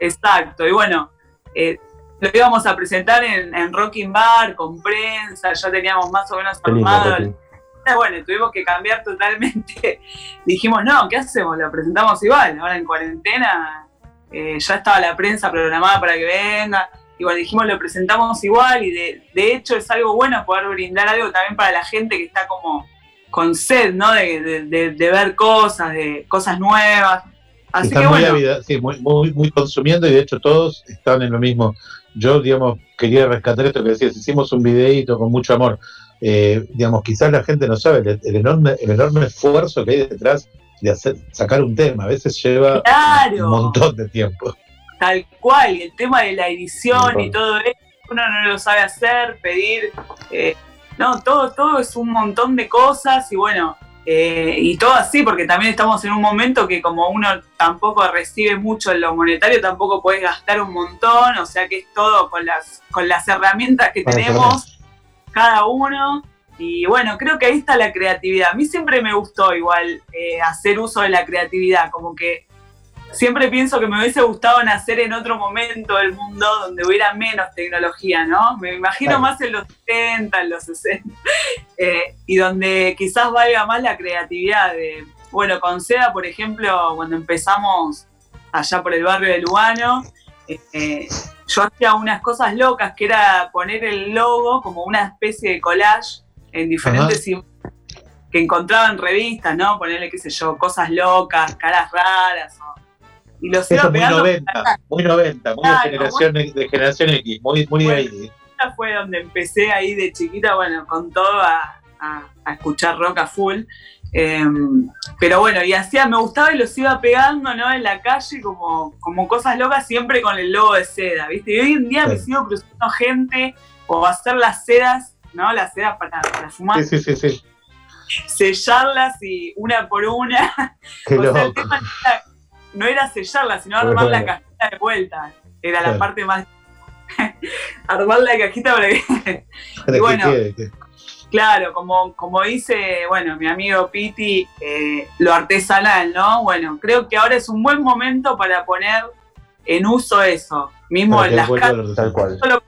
Exacto, y bueno, eh, lo íbamos a presentar en, en Rocking Bar, con prensa, ya teníamos más o menos lindo, armado. Eh, Bueno, tuvimos que cambiar totalmente. Dijimos, no, ¿qué hacemos? Lo presentamos igual, ahora en cuarentena. eh, ya estaba la prensa programada para que venga. Y bueno, dijimos, lo presentamos igual y de, de hecho es algo bueno poder brindar algo también para la gente que está como con sed, ¿no? De, de- ver cosas, de cosas nuevas. Así están que muy bueno. ávida- sí, muy, muy, muy consumiendo y de hecho todos están en lo mismo. Yo, digamos, quería rescatar esto que decías, hicimos un videíto con mucho amor. Eh, digamos, quizás la gente no sabe el, el enorme, el enorme esfuerzo que hay detrás de hacer, sacar un tema. A veces lleva Claro. un montón de tiempo. Tal cual, y el tema de la edición y todo eso, uno no lo sabe hacer, pedir, eh, no, todo, todo es un montón de cosas y bueno, eh, y todo así, porque también estamos en un momento que como uno tampoco recibe mucho en lo monetario, tampoco puedes gastar un montón, o sea que es todo con las, con las herramientas que tenemos cada uno. Y bueno, creo que ahí está la creatividad. A mí siempre me gustó igual eh, hacer uso de la creatividad, como que siempre pienso que me hubiese gustado nacer en otro momento del mundo donde hubiera menos tecnología, ¿no? Me imagino Claro. más en los 70, en los 60, eh, y donde quizás valga más la creatividad. De, bueno, con Seda, por ejemplo, cuando empezamos allá por el barrio de Lugano, eh, yo hacía unas cosas locas, que era poner el logo como una especie de collage en diferentes que encontraba en revistas, ¿no? Ponerle, qué sé yo, cosas locas, caras raras. o- y Eso iba es muy pegando. 90, muy 90, muy Claro, de, generación, de generación X, muy, muy Bueno. ahí. Esta fue donde empecé ahí de chiquita, bueno, con todo a, a- a escuchar rock a full. Eh, pero bueno, y hacía, me gustaba y los iba pegando, ¿no? En la calle como, como cosas locas, siempre con el logo de seda, ¿viste? Y hoy en día me sigo cruzando gente o hacer las sedas, ¿no? Las sedas para, para fumar, Sí, sí, sí, sí. sellarlas y una por una. Qué o sea, el tema no era, sellarlas, sino armar Bueno. la cajita de vuelta. Era la parte más. armar la cajita para que. Y bueno, Claro, como, como dice, bueno, mi amigo Piti, eh, lo artesanal, ¿no? Bueno, creo que ahora es un buen momento para poner en uso eso, mismo en las casas, Tal cual. no solo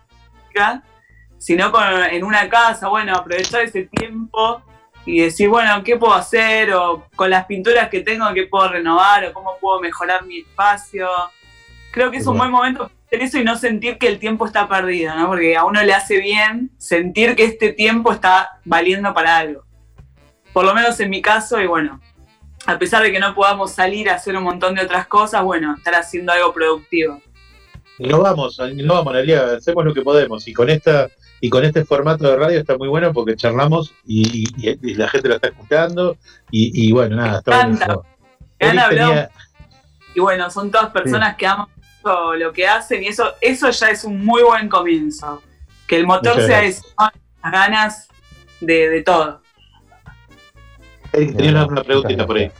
sino con- en una casa, bueno, aprovechar ese tiempo y decir, bueno, ¿qué puedo hacer? O con las pinturas que tengo, ¿qué puedo renovar? O cómo puedo mejorar mi espacio. Creo que es un buen momento para hacer eso y no sentir que el tiempo está perdido, ¿no? Porque a uno le hace bien sentir que este tiempo está valiendo para algo. Por lo menos en mi caso, y bueno, a pesar de que no podamos salir a hacer un montón de otras cosas, bueno, estar haciendo algo productivo. Y nos vamos, nos vamos, Analia, hacemos lo que podemos. Y con esta y con este formato de radio está muy bueno porque charlamos y, y- y la gente lo está escuchando. Y, y bueno, nada, está tenía- y bueno, son todas personas que aman mucho lo que hacen y eso, eso ya es un muy buen comienzo. Que el motor Muchas sea eso, las ganas de, de todo. Eric tenía una, una preguntita por ahí.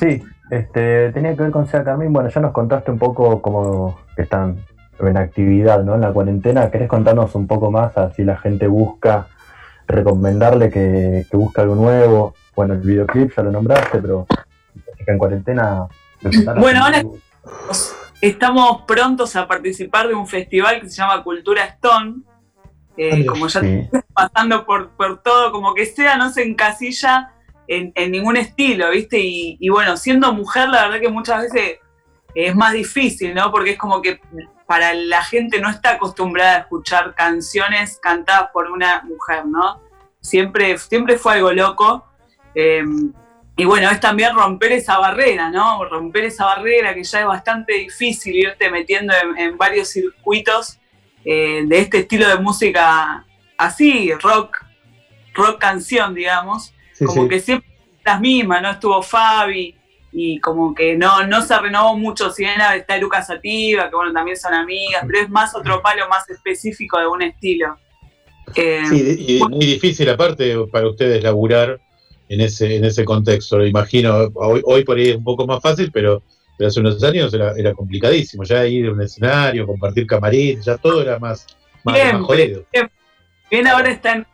Sí, este, tenía que ver con Sea Carmín. Bueno, ya nos contaste un poco cómo están en actividad, ¿no? En la cuarentena. ¿Querés contarnos un poco más así la gente busca, recomendarle que, que busque algo nuevo? Bueno, el videoclip ya lo nombraste, pero en cuarentena. a Bueno, ahora estamos prontos a participar de un festival que se llama Cultura Stone. Eh, como ya Sí. pasando por, por todo, como que sea, no se encasilla en, en ningún estilo, ¿viste? Y, y bueno, siendo mujer, la verdad que muchas veces es más difícil, ¿no? Porque es como que para la gente no está acostumbrada a escuchar canciones cantadas por una mujer, ¿no? Siempre, siempre fue algo loco. eh, y bueno, es también romper esa barrera, ¿no? Romper esa barrera que ya es bastante difícil irte metiendo en, en varios circuitos eh, de este estilo de música así, rock, rock canción, digamos. Sí, como sí. que siempre las mismas, ¿no? Estuvo Fabi y como que no, no se renovó mucho, si bien está Lucas Sativa, que bueno, también son amigas, pero es más otro palo más específico de un estilo. Eh, Sí, y muy difícil aparte para ustedes laburar en ese, en ese contexto. Lo imagino, hoy, hoy por ahí es un poco más fácil, pero, pero hace unos años era, era complicadísimo. Ya ir a un escenario, compartir camarín, ya todo era más, más, más jodido. siempre. Bien, ahora está en el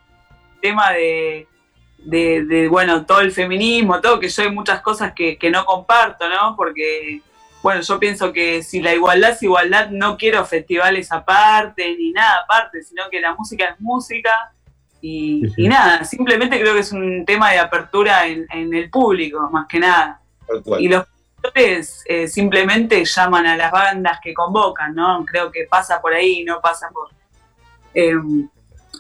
tema de, de, de, bueno, todo el feminismo, todo, que yo hay muchas cosas que, que no comparto, ¿no? Porque, bueno, yo pienso que si la igualdad es igualdad, no quiero festivales aparte, ni nada aparte, sino que la música es música. Y, Sí, sí. y nada, simplemente creo que es un tema de apertura en, en el público, más que nada. Y los productores eh, simplemente llaman a las bandas que convocan, ¿no? Creo que pasa por ahí, no pasa por... Eh,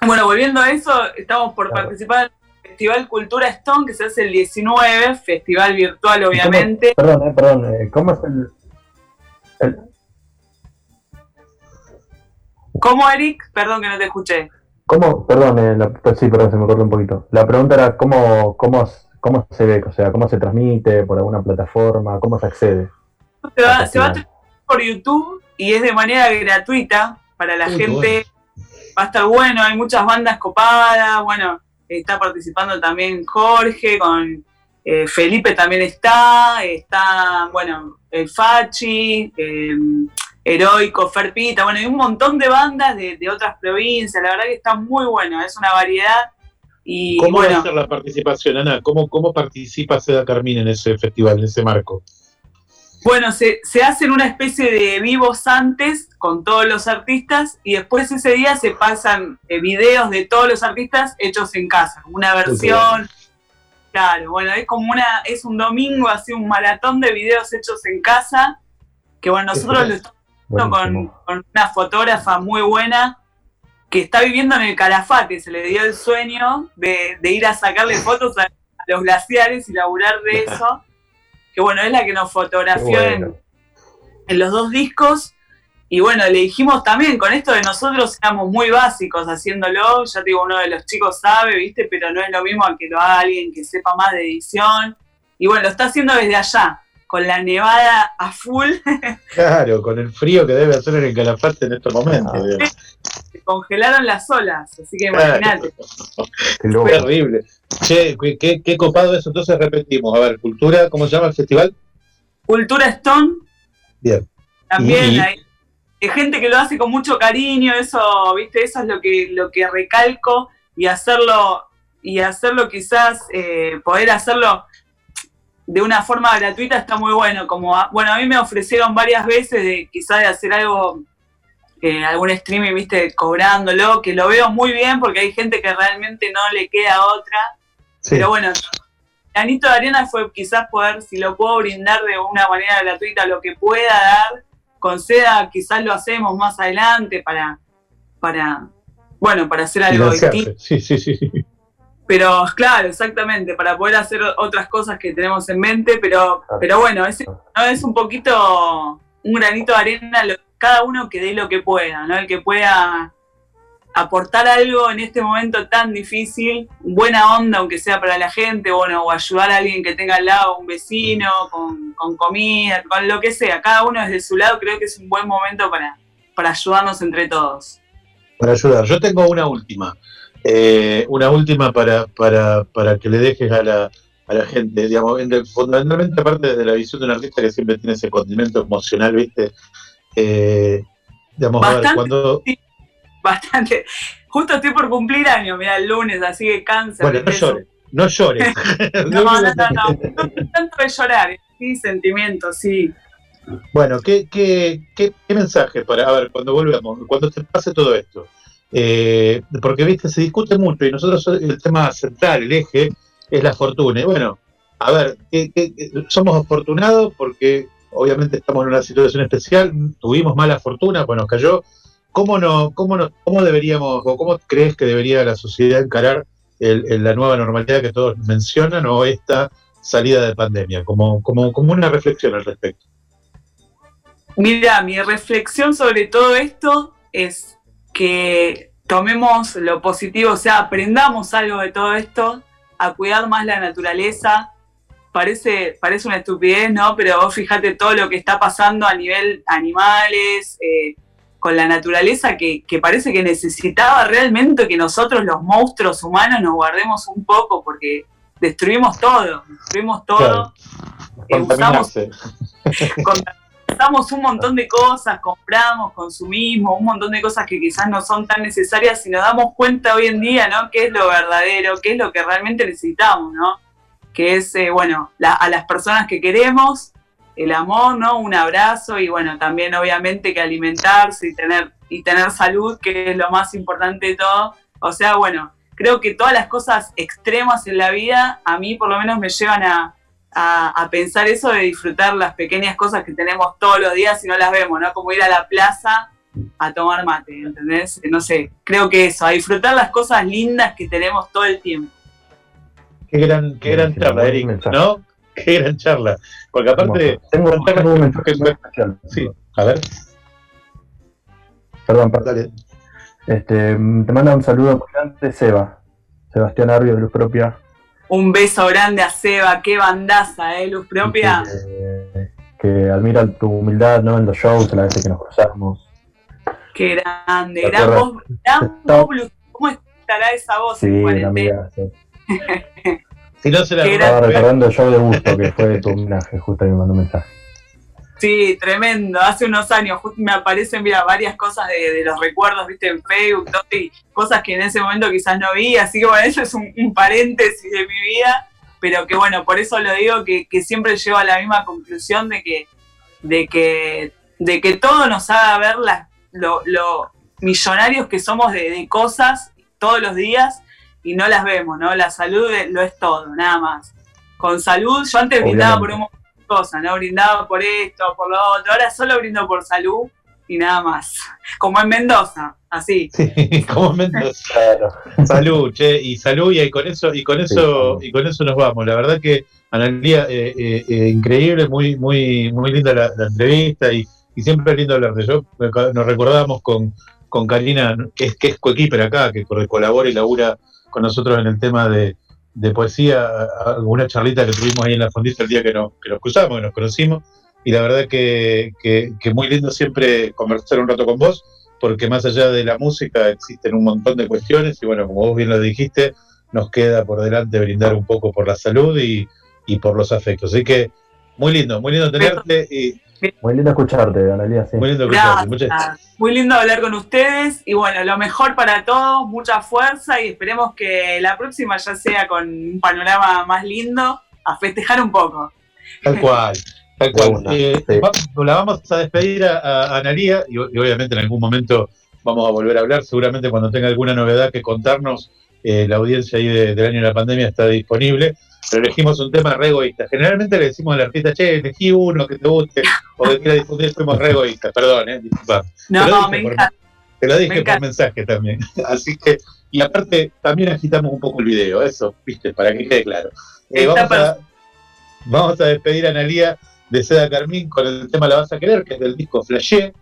bueno, volviendo a eso, estamos por participar Festival Cultura Stone, que se hace el 19, festival virtual obviamente. Perdón, eh, perdón, eh, ¿cómo es el, el- ¿Cómo, Eric? Perdón que no te escuché. ¿Cómo? Perdón, eh, la- pues sí, perdón, se me cortó un poquito. La pregunta era cómo, cómo, cómo se ve, o sea, cómo se transmite por alguna plataforma, cómo se accede. Se va, se va a transmitir por YouTube y es de manera gratuita para la Uy, gente. Va a estar bueno, hay muchas bandas copadas. Bueno, está participando también Jorge, con eh, Felipe también está. Está, bueno, el Fachi, eh, Heroico, Ferpita. Bueno, hay un montón de bandas de, de otras provincias. La verdad que está muy bueno, es una variedad. Y ¿Cómo va bueno, a ser la participación, Ana? ¿Cómo, cómo participa Seda Carmín en ese festival, en ese marco? Bueno, se, se hacen una especie de vivos antes con todos los artistas y después ese día se pasan eh, videos de todos los artistas hechos en casa, una versión. Claro, bueno, es como una, es un domingo, así un maratón de videos hechos en casa, que bueno, nosotros lo estamos haciendo con, con una fotógrafa muy buena que está viviendo en el Calafate, se le dio el sueño de, de ir a sacarle fotos a, a los glaciares y laburar de eso, que bueno, es la que nos fotografió en los dos discos. Y bueno, le dijimos también, con esto de nosotros éramos muy básicos haciéndolo, ya te digo, uno de los chicos sabe, ¿viste? Pero no es lo mismo a que lo haga alguien que sepa más de edición. Y bueno, lo está haciendo desde allá, con la nevada a full, Claro, con el frío que debe hacer en el Calafate en estos momentos. Ah. se congelaron las olas, así que Claro. imagínate. Qué. Terrible. Che, qué, qué- qué copado eso. Entonces repetimos. A ver, cultura, ¿cómo se llama el festival? Cultura Stone, Bien. también Y- hay, hay gente que lo hace con mucho cariño, eso, viste, eso es lo que, lo que recalco y hacerlo, y hacerlo quizás, eh, poder hacerlo de una forma gratuita está muy bueno. Como a- bueno, a mí me ofrecieron varias veces de quizás de hacer algo, eh, algún streaming, viste, cobrándolo, que lo veo muy bien porque hay gente que realmente no le queda otra. Pero bueno, Granito de Arena fue quizás poder, si lo puedo brindar de una manera gratuita, lo que pueda dar, con seda quizás lo hacemos más adelante para, para bueno, para hacer algo distinto. Sí, sí, sí. Pero claro, exactamente, para poder hacer otras cosas que tenemos en mente, pero, pero bueno, es, ¿no? es un poquito un granito de arena, lo- cada uno que dé lo que pueda, ¿no? El que pueda aportar algo en este momento tan difícil, buena onda, aunque sea para la gente, bueno, o ayudar a alguien que tenga al lado, un vecino, con, con comida, con lo que sea. Cada uno desde su lado creo que es un buen momento para, para ayudarnos entre todos. Para ayudar. Yo tengo una última. Eh, una última para, para, para que le dejes a la, a la gente. Digamos, en- fundamentalmente, aparte de la visión de un artista que siempre tiene ese condimento emocional, ¿viste? Eh, digamos, a ver, Bastante. cuando. Bastante. Justo estoy por cumplir año, mira, el lunes, así que cáncer. Bueno, no llores. No llores. No, no, no, no, tanto de llorar, sí, sentimientos, sí. Bueno, ¿qué, qué, qué, qué mensaje para, a ver, cuando volvamos, cuando te pase todo esto? Eh, porque, viste, se discute mucho y nosotros el tema central, el eje, es la fortuna. Y bueno, a ver, ¿qué- qué- qué- somos afortunados porque obviamente estamos en una situación especial, tuvimos mala fortuna, pues nos cayó. ¿Cómo, no, cómo, no, ¿Cómo deberíamos, o cómo crees que debería la sociedad encarar la nueva normalidad que todos mencionan o esta salida de pandemia? Como, como, como una reflexión al respecto. Mira, mi reflexión sobre todo esto es que tomemos lo positivo, o sea, aprendamos algo de todo esto, a cuidar más la naturaleza. Parece, parece una estupidez, ¿no? Pero vos fíjate todo lo que está pasando a nivel animales, eh, con la naturaleza, que, que parece que necesitaba realmente que nosotros, los monstruos humanos, nos guardemos un poco, porque destruimos todo, destruimos todo. Eh, usamos Contamos un montón de cosas, compramos, consumimos, un montón de cosas que quizás no son tan necesarias y nos damos cuenta hoy en día, ¿no? ¿Qué es lo verdadero? ¿Qué es lo que realmente necesitamos, ¿no? Que es, eh, bueno, la- a las personas que queremos, el amor, ¿no? Un abrazo y, bueno, también obviamente que alimentarse y tener, y tener salud, que es lo más importante de todo. O sea, bueno, creo que todas las cosas extremas en la vida, a mí por lo menos me llevan a, a, a pensar eso de disfrutar las pequeñas cosas que tenemos todos los días y no las vemos, ¿no? Como ir a la plaza a tomar mate, ¿entendés? No sé, creo que eso, a disfrutar las cosas lindas que tenemos todo el tiempo. Qué gran, qué gran charla, Eric, ¿no? Qué gran charla. Porque aparte. Tengo, un que- mensaje especial. Sí, a ver. Perdón, perdón. Este, te manda un saludo muy grande Seba. Sebastián Arbio de Luz Propia. Un beso grande a Seba, qué bandaza, ¿eh? Luz propia. que, que admira tu humildad ¿no? en los shows, a las veces que nos cruzamos. Qué grande, ¿Te gran voz, gran voz, Luz. ¿Cómo estará esa voz Sí, en cuarentena? amiga. sí. Si no se la Estaba grande. recordando el show de Busto, que fue tu homenaje, justo ahí me mandó un mensaje. Sí, tremendo. Hace unos años justo me aparecen, mira, varias cosas de, de los recuerdos, viste, en Facebook, todo, y cosas que en ese momento quizás no vi, así que bueno, eso es un, un paréntesis de mi vida, pero que bueno, por eso lo digo, que, que siempre llego a la misma conclusión de que, de que, de que todo nos haga ver las, lo, lo millonarios que somos de, de cosas todos los días y no las vemos, ¿no? La salud es- lo es todo, nada más. Con salud, yo antes brindaba por un cosas, ¿no? Brindaba por esto, por lo otro, ahora solo brindo por salud y nada más. Como en Mendoza, así. Como Mendoza. Salud, che, y salud, y con eso, y con eso, y con eso nos vamos. La verdad que Analía, eh, eh, eh, increíble, muy, muy, muy linda la, la entrevista y, y siempre es lindo hablar de yo. Nos recordamos con, con Karina, que es, que es coequiper acá, que co- colabora y labura con nosotros en el tema de, de poesía, alguna charlita que tuvimos ahí en la fondita el día que nos, que nos cruzamos, que nos conocimos, y la verdad que, que, que muy lindo siempre conversar un rato con vos, porque más allá de la música existen un montón de cuestiones, y bueno, como vos bien lo dijiste, nos queda por delante brindar un poco por la salud y, y por los afectos. Así que muy lindo, muy lindo tenerte y Muy lindo escucharte, Analia. Sí. muy lindo escucharte. Muchas- Muy lindo hablar con ustedes y bueno, lo mejor para todos, mucha fuerza y esperemos que la próxima ya sea con un panorama más lindo, a festejar un poco. Tal cual, tal cual. una, Eh, sí. la vamos a despedir a, a- y, obviamente en algún momento vamos a volver a hablar. Seguramente cuando tenga alguna novedad que contarnos, eh, la audiencia ahí de- del año de la pandemia está disponible. Pero elegimos un tema re egoísta. Generalmente le decimos al artista, che, elegí uno que te guste o que quiera difundir, fuimos re egoístas. Perdón, eh, disculpa. No, Te dije me por- encanta. Te lo Me dije por encanta. mensaje también. Así que, y aparte, también agitamos un poco el video, eso, viste, para que quede claro. Eh, vamos, a, vamos a despedir a Analía de Seda Carmín con el tema La Vas a Querer, que es del disco Flashé,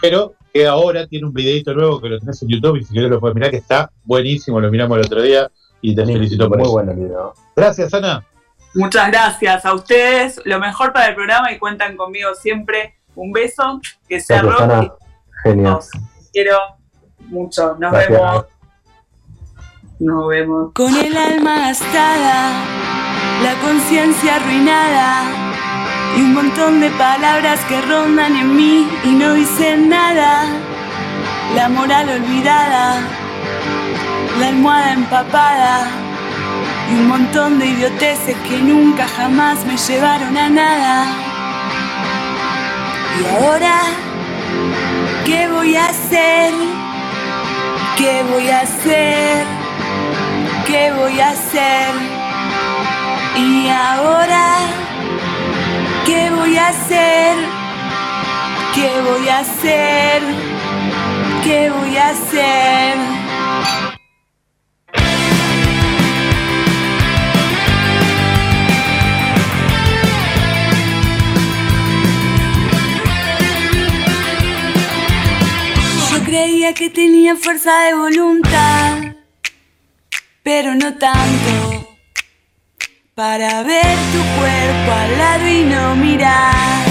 pero que ahora tiene un videito nuevo que lo tenés en YouTube y si querés lo puedes mirar, que está buenísimo, lo miramos el otro día y te felicito por Muy eso. bueno el video. Gracias, Ana. Muchas gracias a ustedes. Lo mejor para el programa y cuentan conmigo siempre. Un beso, que sea Gracias, rock. Ana. Genial. Quiero mucho. Nos Gracias. vemos. Nos vemos. Con el alma gastada, la conciencia arruinada y un montón de palabras que rondan en mí y no dicen nada. La moral olvidada, la almohada empapada y un montón de idioteces que nunca jamás me llevaron a nada. Y ahora, ¿qué voy a hacer? ¿Qué voy a hacer? ¿Qué voy a hacer? Y ahora, ¿qué voy a hacer? ¿Qué voy a hacer? ¿Qué voy a hacer? Que tenía fuerza de voluntad, pero no tanto. Para ver tu cuerpo al lado y no mirar,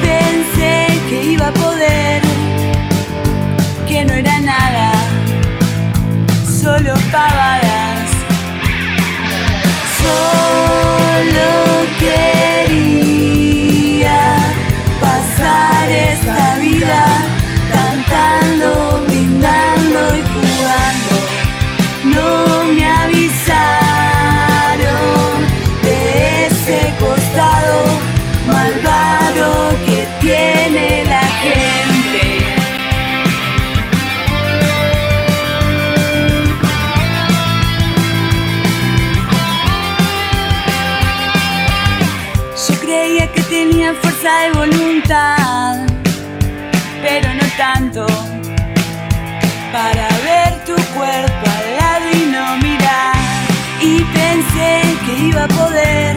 pensé que iba a poder, que no era nada, solo pavadas. De voluntad, pero no tanto. Para ver tu cuerpo al lado y no mirar. Y pensé que iba a poder,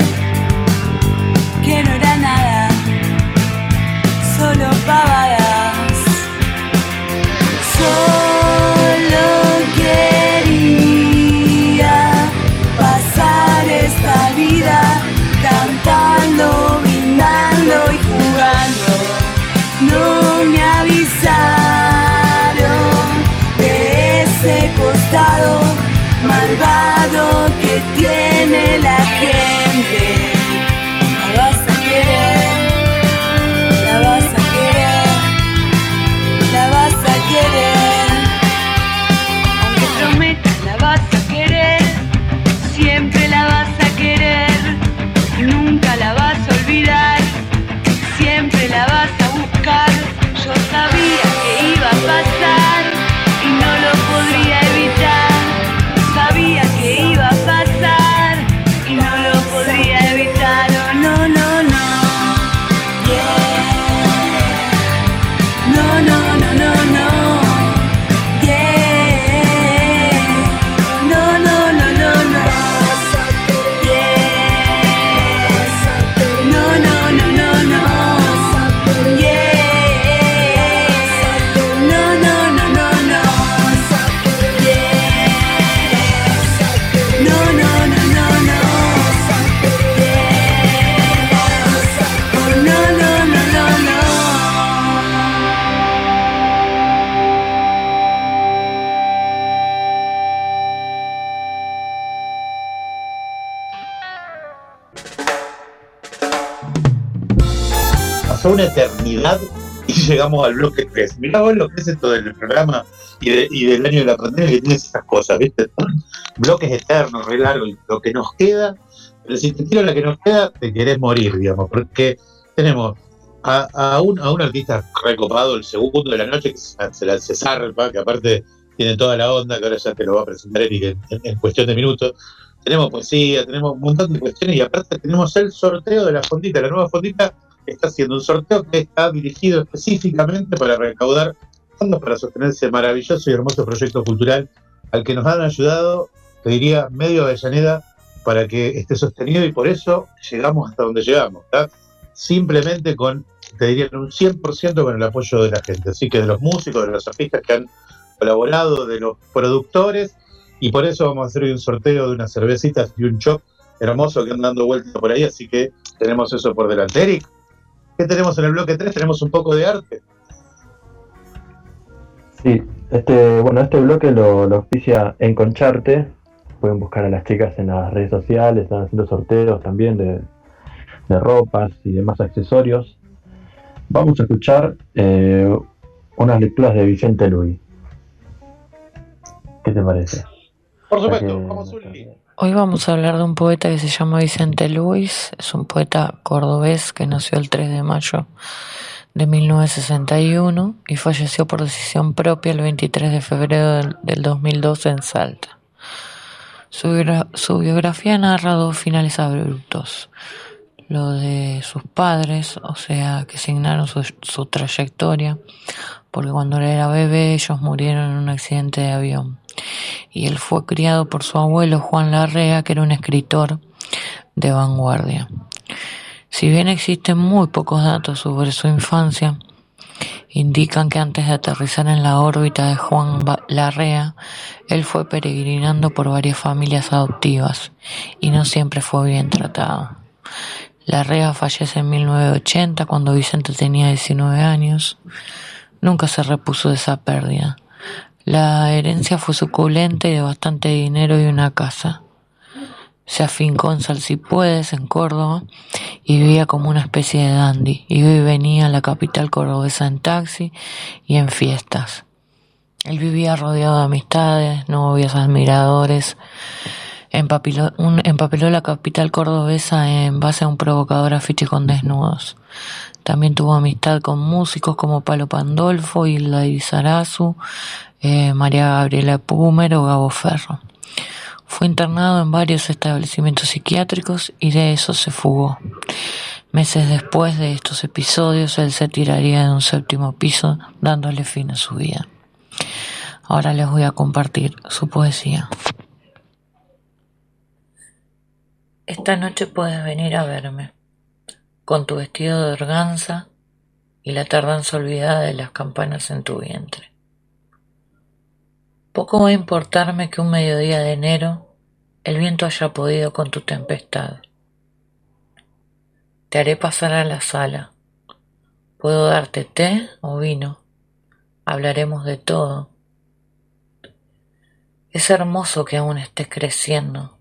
malvado que tiene la gente. Eternidad y llegamos al bloque 3. Mirá vos lo que es esto del programa y, de- y del año de la pandemia que tienes esas cosas, ¿viste? Bloques eternos, re largos, lo que nos queda Pero si te tiro la que nos queda, te querés morir, digamos, porque tenemos a, un, a un artista recopado, el segundo de la noche, que se, la se zarpa, que aparte tiene toda la onda, que ahora ya te lo va a presentar Eric en- en cuestión de minutos. Tenemos poesía, tenemos un montón de cuestiones y aparte tenemos el sorteo de la fondita. La nueva fondita está haciendo un sorteo que está dirigido específicamente para recaudar fondos para sostener ese maravilloso y hermoso proyecto cultural al que nos han ayudado, te diría, medio Avellaneda para que esté sostenido y por eso llegamos hasta donde llegamos. Simplemente con, te diría, un 100% con el apoyo de la gente. Así que de los músicos, de los artistas que han colaborado, de los productores, y por eso vamos a hacer hoy un sorteo de unas cervecitas y un chop hermoso que andan dando vueltas por ahí, así que tenemos eso por delante. Eric, ¿qué tenemos en el bloque 3? Tenemos un poco de arte. Sí, este, bueno, este bloque lo, lo auspicia Enconcharte. Pueden buscar a las chicas en las redes sociales, están haciendo sorteos también de, de ropas y demás accesorios. Vamos a escuchar eh, unas lecturas de Vicente Luis. ¿Qué te parece? Por supuesto, vamos Uli. Hoy vamos a hablar de un poeta que se llama Vicente Luis. Es un poeta cordobés que nació el 3 de mayo de 1961 y falleció por decisión propia el 23 de febrero del, del 2012 en Salta. Su, biogra- su biografía narra dos finales abruptos. Lo de sus padres, o sea, que signaron su, su trayectoria, porque cuando él era bebé ellos murieron en un accidente de avión. Y él fue criado por su abuelo Juan Larrea, que era un escritor de vanguardia. Si bien existen muy pocos datos sobre su infancia, indican que antes de aterrizar en la órbita de Juan Larrea, él fue peregrinando por varias familias adoptivas y no siempre fue bien tratado. Larrea fallece en 1980 cuando Vicente tenía 19 años. Nunca se repuso de esa pérdida. La herencia fue suculenta y de bastante dinero y una casa. Se afincó en Salsipuedes, en Córdoba, y vivía como una especie de dandy. Iba y venía a la capital cordobesa en taxi y en fiestas. Él vivía rodeado de amistades, novias, admiradores. Empapeló la capital cordobesa en base a un provocador afiche con desnudos. También tuvo amistad con músicos como Palo Pandolfo, Hilda Izarazu, eh, María Gabriela Pumer o Gabo Ferro. Fue internado en varios establecimientos psiquiátricos y de eso se fugó. Meses después de estos episodios, él se tiraría de un séptimo piso, dándole fin a su vida. Ahora les voy a compartir su poesía. Esta noche puedes venir a verme, con tu vestido de organza y la tardanza olvidada de las campanas en tu vientre. Poco va a importarme que un mediodía de enero el viento haya podido con tu tempestad. Te haré pasar a la sala. Puedo darte té o vino. Hablaremos de todo. Es hermoso que aún estés creciendo.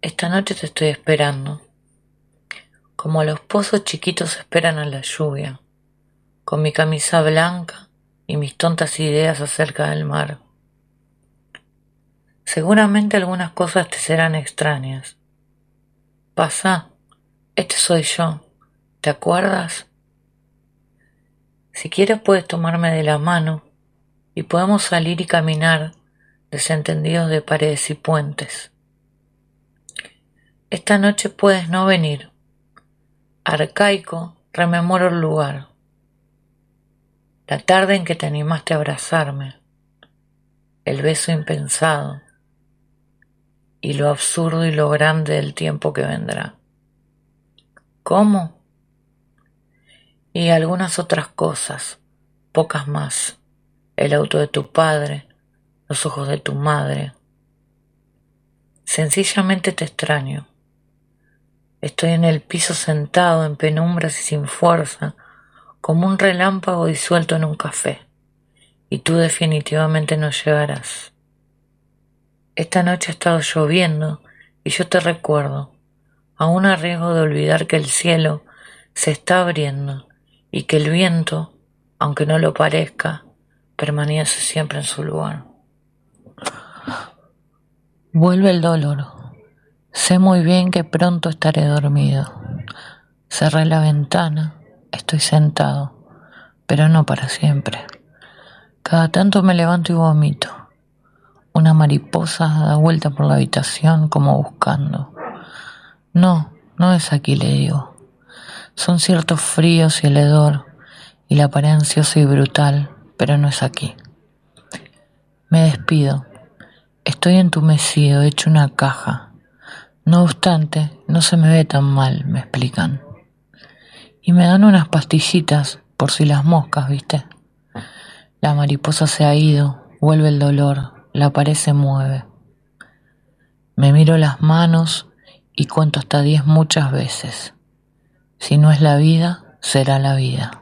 Esta noche te estoy esperando. Como los pozos chiquitos esperan a la lluvia, con mi camisa blanca y mis tontas ideas acerca del mar. Seguramente algunas cosas te serán extrañas. Pasa, este soy yo. ¿Te acuerdas? Si quieres puedes tomarme de la mano y podemos salir y caminar desentendidos de paredes y puentes. Esta noche puedes no venir. Arcaico, rememoro el lugar. La tarde en que te animaste a abrazarme. El beso impensado. Y lo absurdo y lo grande del tiempo que vendrá. ¿Cómo? Y algunas otras cosas, pocas más. El auto de tu padre, los ojos de tu madre. Sencillamente te extraño. Estoy en el piso sentado en penumbras y sin fuerza, como un relámpago disuelto en un café. Y tú definitivamente no llegarás. Esta noche ha estado lloviendo y yo te recuerdo, aún a riesgo de olvidar que el cielo se está abriendo y que el viento, aunque no lo parezca, permanece siempre en su lugar. Vuelve el dolor, Sé muy bien que pronto estaré dormido. Cerré la ventana, estoy sentado, pero no para siempre. Cada tanto me levanto y vomito. Una mariposa da vuelta por la habitación como buscando. No, no es aquí, le digo. Son ciertos fríos y el hedor y la pared ansiosa y brutal, pero no es aquí. Me despido. Estoy entumecido, hecho una caja. No obstante, no se me ve tan mal, me explican. Y me dan unas pastillitas por si las moscas, ¿viste? La mariposa se ha ido, vuelve el dolor, la pared se mueve. Me miro las manos y cuento hasta diez muchas veces. Si no es la vida, será la vida.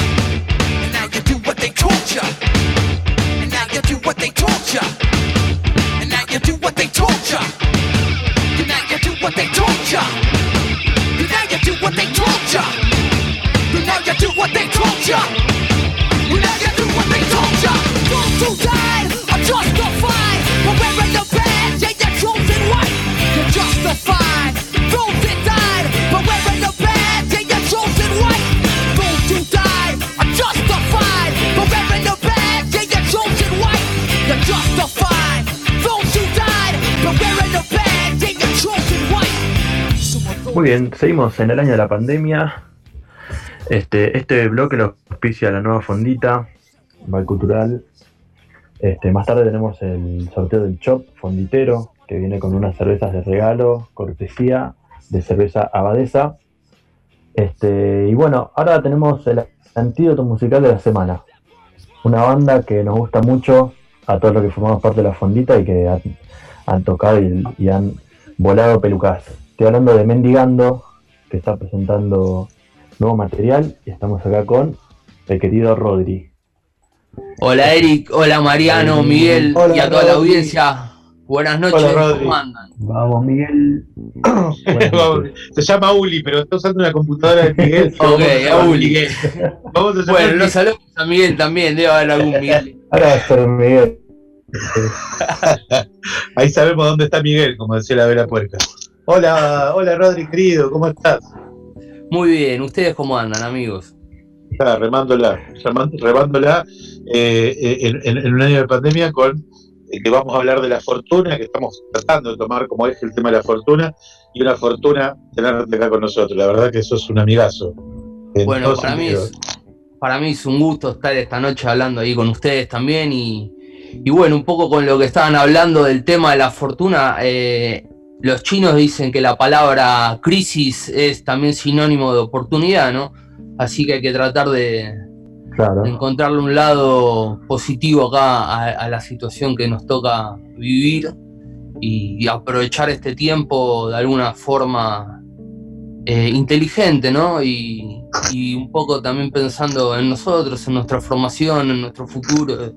Muy bien, seguimos en el año de la pandemia. Este, este bloque lo auspicia la nueva fondita, Val Cultural. Este, más tarde tenemos el sorteo del Chop Fonditero, que viene con unas cervezas de regalo, cortesía de cerveza abadesa. Este, y bueno, ahora tenemos el antídoto musical de la semana. Una banda que nos gusta mucho a todos los que formamos parte de la fondita y que han, tocado y han volado pelucas. Estoy hablando de Mendigando, que está presentando nuevo material y estamos acá con el querido Rodri. Hola Eric, hola Mariano, Hola, Miguel hola, y a toda la audiencia. Buenas noches, Hola, Rodri. ¿cómo andan? Vamos, Miguel. Se llama Uli, pero está usando una computadora de Miguel. Ok, a Uli. Miguel. Vamos a llamar Bueno, los saludos a Miguel también, debe haber algún Miguel. Ahora va a ser Miguel. Ahí sabemos dónde está Miguel, como decía la Vera Puerca. Hola, hola Rodri, querido, ¿cómo estás? Muy bien, ¿ustedes cómo andan, amigos? Está remándola, remándola eh, eh, en, en- en un año de pandemia con eh, que vamos a hablar de la fortuna, que estamos tratando de tomar como eje el tema de la fortuna, y una fortuna tenerte acá con nosotros. La verdad que sos un amigazo. en Bueno, para mí, es, para mí es un gusto estar esta noche hablando ahí con ustedes también y, y bueno, un poco con lo que estaban hablando del tema de la fortuna. eh, los chinos dicen que la palabra crisis es también sinónimo de oportunidad, ¿no? Así que hay que tratar de, Claro. de encontrarle un lado positivo acá a, a la situación que nos toca vivir y, y aprovechar este tiempo de alguna forma eh, inteligente, ¿no? Y, y un poco también pensando en nosotros, en nuestra formación, en nuestro futuro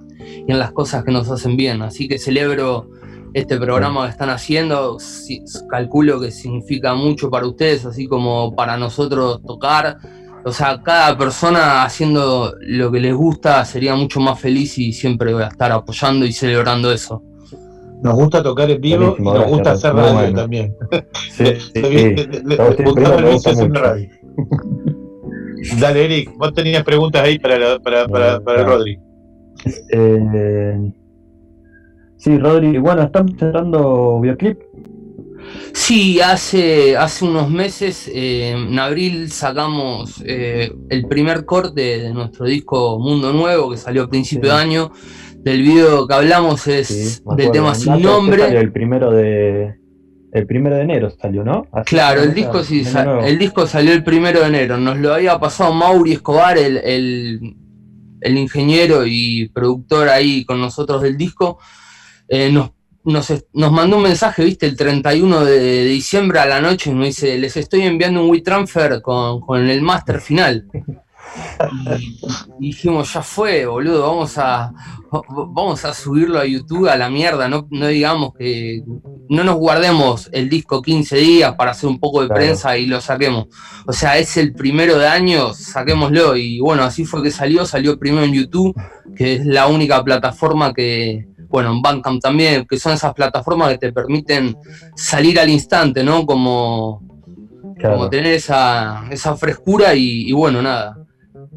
y en las cosas que nos hacen bien. Así que celebro este programa que están haciendo. Si- calculo que significa mucho para ustedes, así como para nosotros tocar. O sea, cada persona haciendo lo que les gusta sería mucho más feliz y siempre voy a estar apoyando y celebrando eso. Nos gusta tocar en vivo y nos gusta hacer radio bueno. también. Sí, sí, sí. le- le- me gusta radio. Dale, Eric, vos tenías preguntas ahí para, la- para, para, para el Rodri. Eh, sí, Rodri, bueno, ¿están presentando videoclip? Sí, hace, hace unos meses, eh, en abril, sacamos eh, el primer corte de nuestro disco Mundo Nuevo, que salió a principio de año. Del video que hablamos es Me del tema sin este nombre. salió El primero de el primero de enero salió, ¿no? Así Claro, el disco sí, sa- nuevo. el disco salió el primero de enero. Nos lo había pasado Mauri Escobar, el, el- el ingeniero y productor ahí con nosotros del disco. Eh, nos, nos, mandó un mensaje, viste, el 31 de, de diciembre a la noche y nos dice, les estoy enviando un WeTransfer con, con el máster final. Y dijimos, ya fue, boludo, vamos a, vamos a subirlo a YouTube a la mierda, no, no digamos que no nos guardemos el disco 15 días para hacer un poco de Claro. prensa y lo saquemos. O sea, es el primero de año, saquémoslo. Y bueno, así fue que salió, salió primero en YouTube, que es la única plataforma que, bueno, en Bandcamp también, que son esas plataformas que te permiten salir al instante, ¿no? Como, Claro. como tener esa, esa frescura y, y bueno, nada.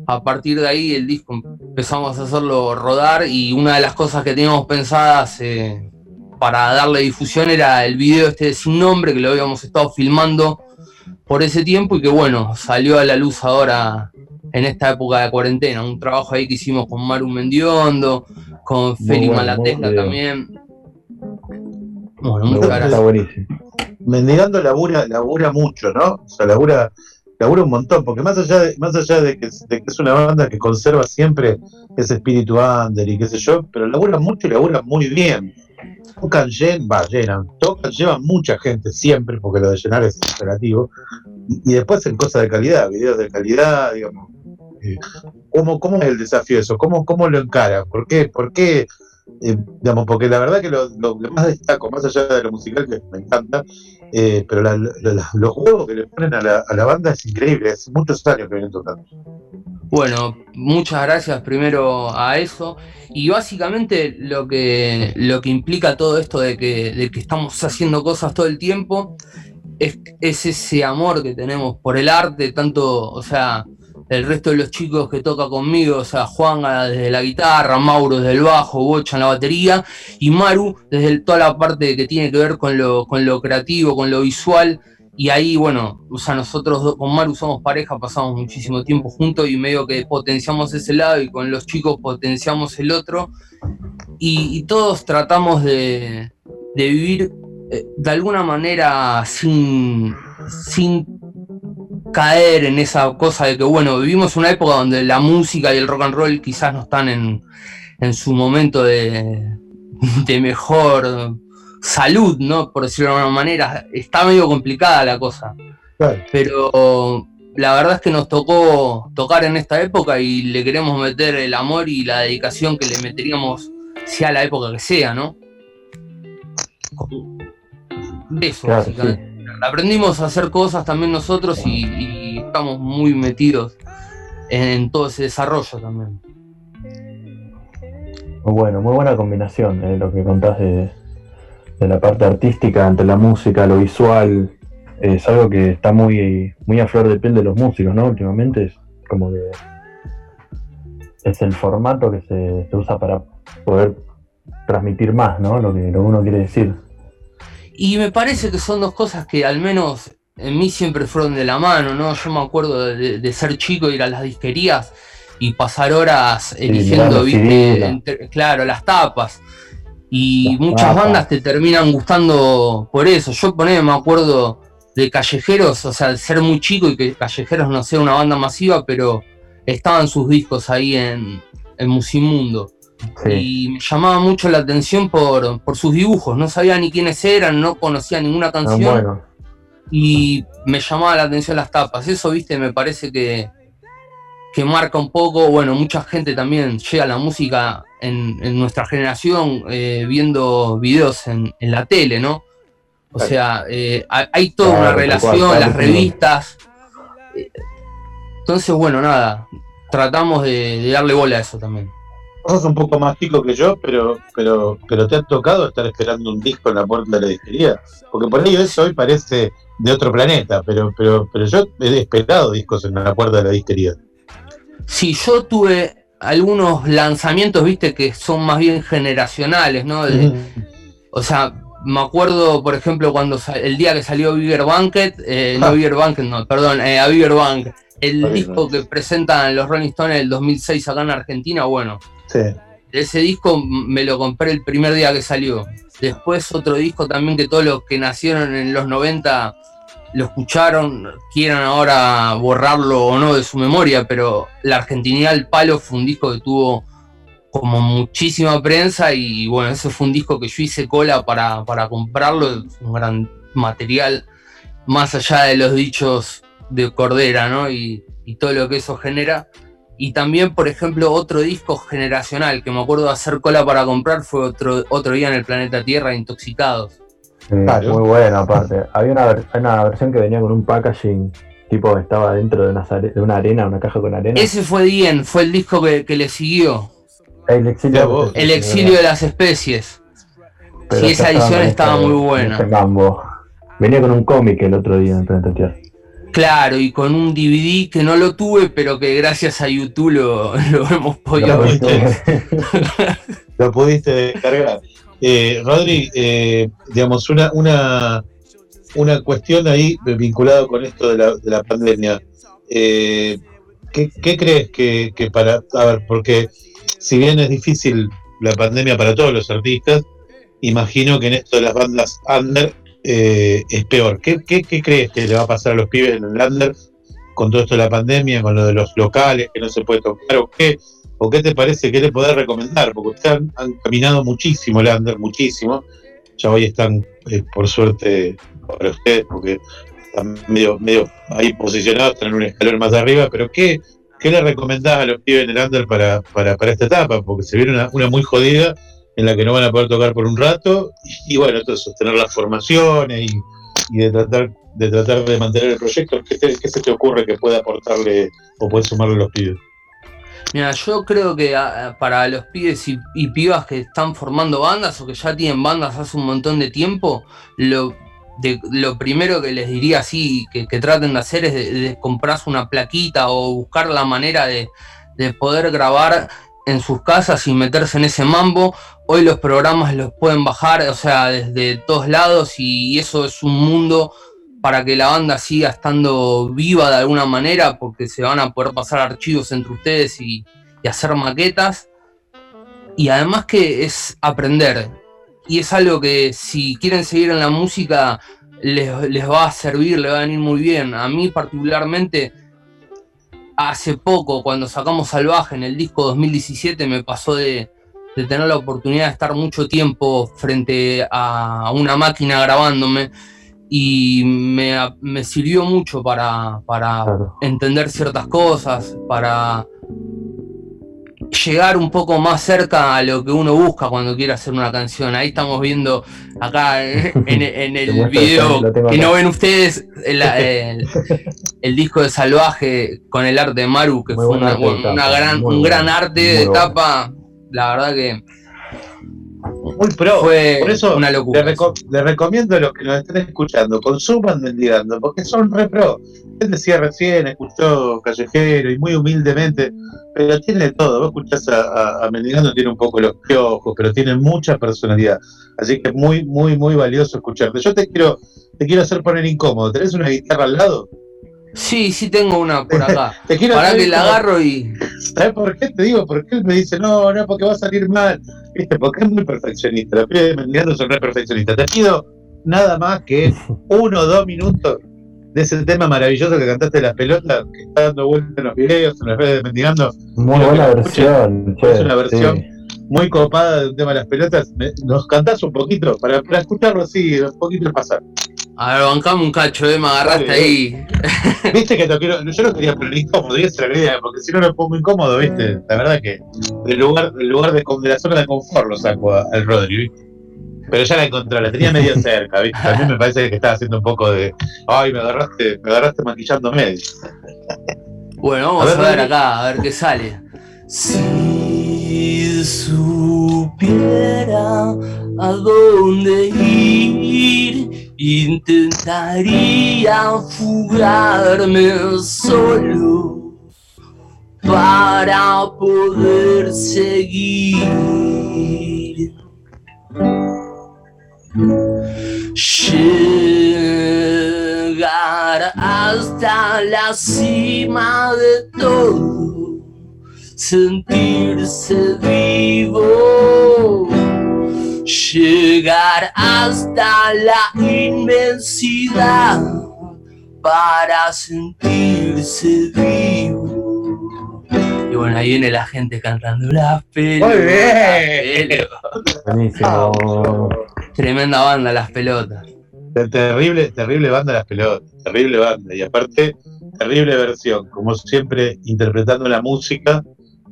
A partir de ahí el disco empezamos a hacerlo rodar y una de las cosas que teníamos pensadas eh, para darle difusión era el video este de sin nombre que lo habíamos estado filmando por ese tiempo y que bueno, salió a la luz ahora en esta época de cuarentena. Un trabajo ahí que hicimos con Maru Mendiondo, con Feli bueno, también. Bueno, muchas gracias. Está buenísimo. Mendigando labura, labura mucho, ¿no? O sea, labura, labura un montón, porque más allá de, más allá de que, es una banda que conserva siempre ese espíritu under y qué sé yo, pero labura mucho y labura muy bien. Tocan, llen- va, llenan, tocan, llevan mucha gente siempre, porque lo de llenar es imperativo, y, y después en cosas de calidad, videos de calidad, digamos. Eh, ¿cómo, ¿Cómo es el desafío eso? ¿Cómo, cómo lo encara? ¿Por qué? ¿Por qué? Eh, digamos, porque la verdad que lo, lo que más destaco, más allá de lo musical que me encanta, eh, pero la- la- la- los juegos que le ponen a la, a la banda es increíble, es muchos años que vienen tocando. Bueno, muchas gracias primero a eso. Y básicamente lo que, lo que implica todo esto de que, de que estamos haciendo cosas todo el tiempo es, es ese amor que tenemos por el arte, tanto, o sea, el resto de los chicos que toca conmigo, o sea, Juan desde la guitarra, Mauro desde el bajo, Bocha en la batería, y Maru desde toda la parte que tiene que ver con lo, con lo creativo, con lo visual. Y ahí, bueno, o sea, nosotros con Maru somos pareja, pasamos muchísimo tiempo juntos y medio que potenciamos ese lado y con los chicos potenciamos el otro. Y, y todos tratamos de, de vivir eh, de alguna manera sin, sin caer en esa cosa de que, bueno, vivimos una época donde la música y el rock and roll quizás no están en, en su momento de, de mejor salud, ¿no? Por decirlo de alguna manera. Está medio complicada la cosa. Pero la verdad es que nos tocó tocar en esta época y le queremos meter el amor y la dedicación que le meteríamos sea la época que sea, ¿no? De eso, Claro, básicamente. Aprendimos a hacer cosas también nosotros y, estamos muy metidos en, todo ese desarrollo también. Muy bueno, muy buena combinación eh, lo que contás de, la parte artística entre la música, lo visual. Es algo que está muy, muy a flor de piel de los músicos, ¿no? Últimamente es como que es el formato que se, usa para poder transmitir más, ¿no? Lo que uno quiere decir. Y me parece que son dos cosas que al menos en mí siempre fueron de la mano, ¿no? Yo me acuerdo de, de ser chico, ir a las disquerías y pasar horas eligiendo, ¿viste? Entre- claro, las tapas. Y Las muchas tapas. bandas te terminan gustando por eso. Yo poneme, me acuerdo de Callejeros, o sea, de ser muy chico y que Callejeros no sea una banda masiva, pero estaban sus discos ahí en, en Musimundo. Y me llamaba mucho la atención por, por sus dibujos. No sabía ni quiénes eran, no conocía ninguna Ah, canción. bueno. y me llamaba la atención las tapas. Eso, viste, me parece que, que marca un poco, bueno, mucha gente también llega a la música en, en nuestra generación eh, viendo videos en, en la tele, ¿no? O Claro. sea, eh, hay toda Claro, una relación, cual, las revistas. Entonces, bueno, nada, tratamos de, de darle bola a eso también. Vos sos un poco más chico que yo, pero, pero, pero te ha tocado estar esperando un disco en la puerta de la disquería. Porque por ahí eso hoy parece de otro planeta, pero, pero, pero yo he esperado discos en la puerta de la disquería. Sí, yo tuve algunos lanzamientos, viste, que son más bien generacionales, ¿no? De- O sea, me acuerdo, por ejemplo, cuando el día que salió Bigger Banquet, eh, no Ah. Bigger Banquet, no, perdón, eh, a Bigger Bank, el A Bigger disco que presentan los Rolling Stones del 2006 acá en Argentina, bueno, Ese disco me lo compré el primer día que salió. Después otro disco también que todos los que nacieron en los 90 lo escucharon, quieran ahora borrarlo o no de su memoria, pero La Argentinidad al Palo fue un disco que tuvo como muchísima prensa y bueno, ese fue un disco que yo hice cola para, para comprarlo, un gran material, más allá de los dichos de Cordera, ¿no? Y todo lo que eso genera. Y también, por ejemplo, otro disco generacional que me acuerdo de hacer cola para comprar fue otro, otro día en el planeta Tierra, Intoxicados. Sí, Muy bueno, aparte. Había una, una versión que venía con un packaging, tipo estaba dentro de una, de una arena, una caja con arena. Ese fue Dien, fue el disco que, que le siguió. El exilio, El exilio de las especies. Pero Sí, esa edición estaba este- muy buena. este. Venía con un cómic el otro día en Planeta Tierra. Claro, y con un DVD que no lo tuve, pero que gracias a YouTube lo, lo hemos podido Lo ver. pudiste, lo pudiste descargar. Eh, Rodri, eh, digamos, una, una, una cuestión ahí vinculada con esto de la, de la pandemia. Eh, ¿qué, qué crees que, que para... A ver, porque si bien es difícil la pandemia para todos los artistas, imagino que en esto de las bandas under eh, es peor. ¿Qué, qué, qué crees que le va a pasar a los pibes en el under con todo esto de la pandemia, con lo de los locales que no se puede tocar? ¿O qué, o qué te parece? ¿Qué le podés recomendar? Porque ustedes han, caminado muchísimo el under, muchísimo. Ya hoy están, eh, por suerte, para ustedes, porque están medio, medio ahí posicionados, están en un escalón más arriba, pero ¿qué, qué le recomendás a los pibes en el under para, para, para esta etapa? Porque se viene una muy jodida en la que no van a poder tocar por un rato, y, bueno, entonces sostener las formaciones y, de tratar de tratar de mantener el proyecto, ¿qué, te- qué se te ocurre que pueda aportarle o puede sumarle a los pibes? Mira, yo creo que ah, para los pibes y, pibas que están formando bandas o que ya tienen bandas hace un montón de tiempo, lo, lo primero que les diría así que, traten de hacer es de comprarse una plaquita o buscar la manera de, de poder grabar en sus casas y meterse en ese mambo. Hoy los programas los pueden bajar, o sea, desde todos lados y eso es un mundo para que la banda siga estando viva de alguna manera, porque se van a poder pasar archivos entre ustedes y, y hacer maquetas. Y además que es aprender. Y es algo que si quieren seguir en la música les, les va a servir, les va a venir muy bien. A mí particularmente, hace poco, cuando sacamos Salvaje en el disco 2017, me pasó de, de tener la oportunidad de estar mucho tiempo frente a una máquina grabándome y me, me sirvió mucho para, para entender ciertas cosas, para llegar un poco más cerca a lo que uno busca cuando quiere hacer una canción. Ahí estamos viendo acá en, en Te el video que no ven ustedes el, el- el disco de Salvaje con el arte de Maru, que Muy fue una, una gran, un gran arte de tapa. La verdad que Muy pro. Fue Por eso una locura Le, reco- le recomiendo a los que nos estén escuchando, consuman mendigando, porque son re pro. Él decía recién, escuchó Callejero y muy humildemente, pero tiene todo. Vos escuchás a, a, a Mendigando, tiene un poco los piojos, pero tiene mucha personalidad. Así que es muy, muy, muy valioso escucharte. Yo te quiero, te quiero hacer poner incómodo. ¿Tenés una guitarra al lado? Sí, sí tengo una por acá. Te quiero Para que la agarro y. ¿Sabes por qué te digo? Porque él me dice, no, no, porque va a salir mal. ¿Viste? Porque es muy perfeccionista. Los pibes de Mendigando son re perfeccionistas. Te pido nada más que uno o dos minutos de ese tema maravilloso que cantaste de las pelotas, que está dando vuelta en los videos, en las redes de Mendigando. Muy buena versión. Es una versión sí. muy copada de un tema de las pelotas. ¿Nos cantás un poquito? Para, para escucharlo así, un poquito pasar. A ver, bancame un cacho, eh, me agarraste ahí. Viste que no quiero, yo no quería poner incómodo, y esa era la idea, porque si no me pongo incómodo, viste. La verdad que del lugar, del lugar de, de la zona de confort lo saco a- al Rodri, ¿viste? Pero ya la encontré, la tenía medio cerca, ¿viste? También me parece que estaba haciendo un poco de. Ay, me agarraste, me agarraste maquillándome. Bueno, vamos A a ver, ver, Rodri. acá, a ver qué sale. Si supiera a dónde ir, intentaría fugarme solo para poder seguir. Llegar hasta la cima de todo sentirse vivo, llegar hasta la inmensidad para sentirse vivo. Y bueno, ahí viene la gente cantando las pelotas. Muy bien. Buenísimo. Tremenda banda, las pelotas. Ter- Terrible, terrible banda las pelotas, terrible banda. Y aparte, terrible versión, como siempre, interpretando la música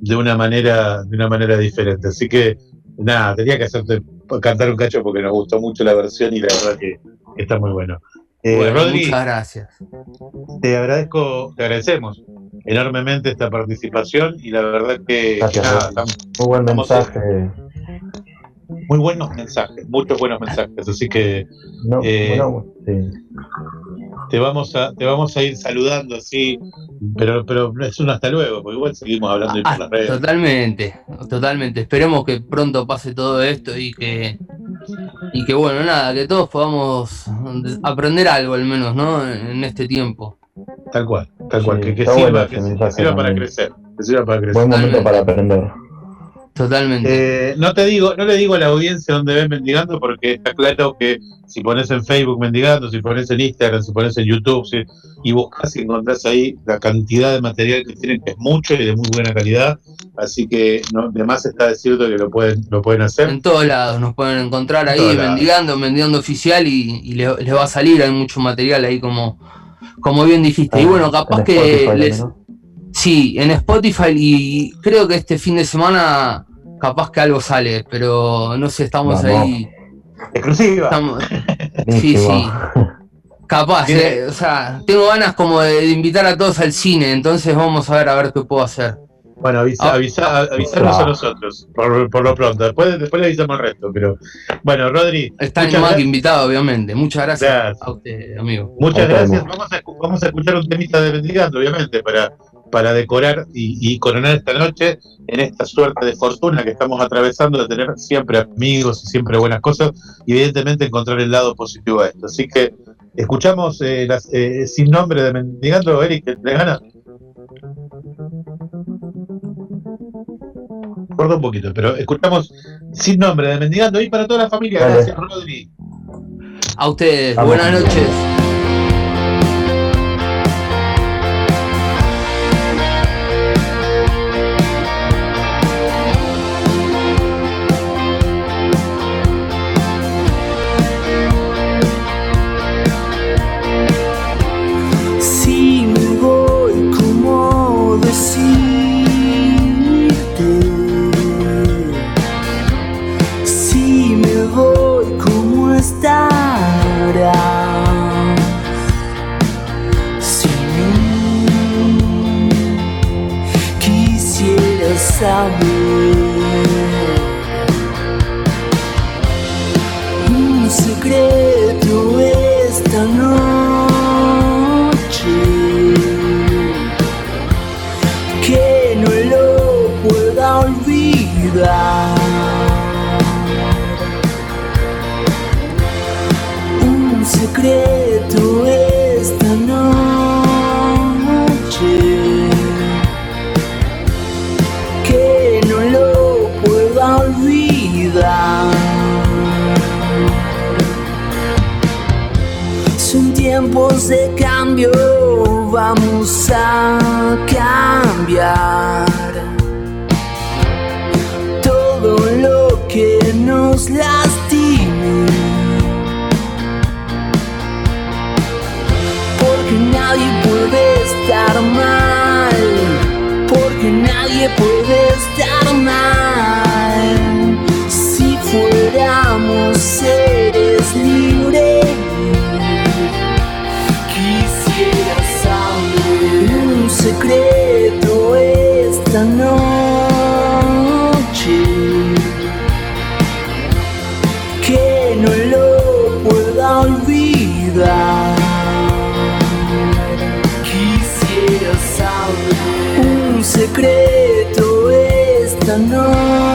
de una manera, de una manera diferente. Así que, nada, tenía que hacerte cantar un cacho porque nos gustó mucho la versión y la verdad que está muy bueno. Eh, Bueno, Rodri, muchas gracias. te agradezco, te agradecemos enormemente esta participación y la verdad que Gracias, nada, Rodri. estamos- Muy buen mensaje. muy buenos mensajes, muchos buenos mensajes, así que No, eh, bueno, sí. Te vamos a te vamos a ir saludando así, pero pero es un hasta luego, porque igual seguimos hablando ahí por las redes. Totalmente, totalmente. Esperemos que pronto pase todo esto y que y que bueno, nada, que todos podamos aprender algo al menos, ¿no? En este tiempo. Tal cual, tal cual, Sí, que, sirva, bueno que, ese que mensaje sirva para crecer, que sirva para crecer. Buen momento para aprender. Totalmente. Eh, no te digo, no le digo a la audiencia dónde ven Mendigando, porque está claro que si pones en Facebook Mendigando, si pones en Instagram, si pones en YouTube, si- y buscas y encontrás ahí la cantidad de material que tienen, que es mucho y de muy buena calidad. Así que no, de más está decirte que lo pueden, lo pueden hacer. En todos lados nos pueden encontrar ahí lados. mendigando, mendigando oficial y, y le- les va a salir, hay mucho material ahí como, como bien dijiste. y bueno, capaz Ah, que Spotify les. Sí, en Spotify y creo que este fin de semana capaz que algo sale, pero no sé, estamos Vamos. ahí. Exclusiva. Estamos- sí, sí. Capaz, eh, o sea, tengo ganas como de, de invitar a todos al cine, entonces vamos a ver a ver qué puedo hacer. Bueno, avisa, Ah. avisa, avisarnos Ah. a nosotros, por, por lo pronto. Después, después le avisamos al resto. Pero bueno, Rodri, Está más que invitado, obviamente. Muchas gracias Gracias. a usted, amigo. muchas gracias. Vamos a, escu- vamos a escuchar un temita de Mendigando, obviamente, para, para decorar y, y coronar esta noche en esta suerte de fortuna que estamos atravesando de tener siempre amigos y siempre buenas cosas y evidentemente encontrar el lado positivo a esto. Así que escuchamos eh, las, eh, sin nombre de Mendigando, Eric, ¿te gana? Corta un poquito, pero escuchamos sin nombre de Mendigando y para toda la familia. Gracias, Rodri. A ustedes, Vamos. buenas noches. Quisiera cambio vamos a cambiar todo lo que nos lastime. Porque nadie puede estar mal, porque nadie puede estar mal si fuéramos seres concreto esta noche que no lo pueda olvidar. Quisiera saber un secreto esta noche.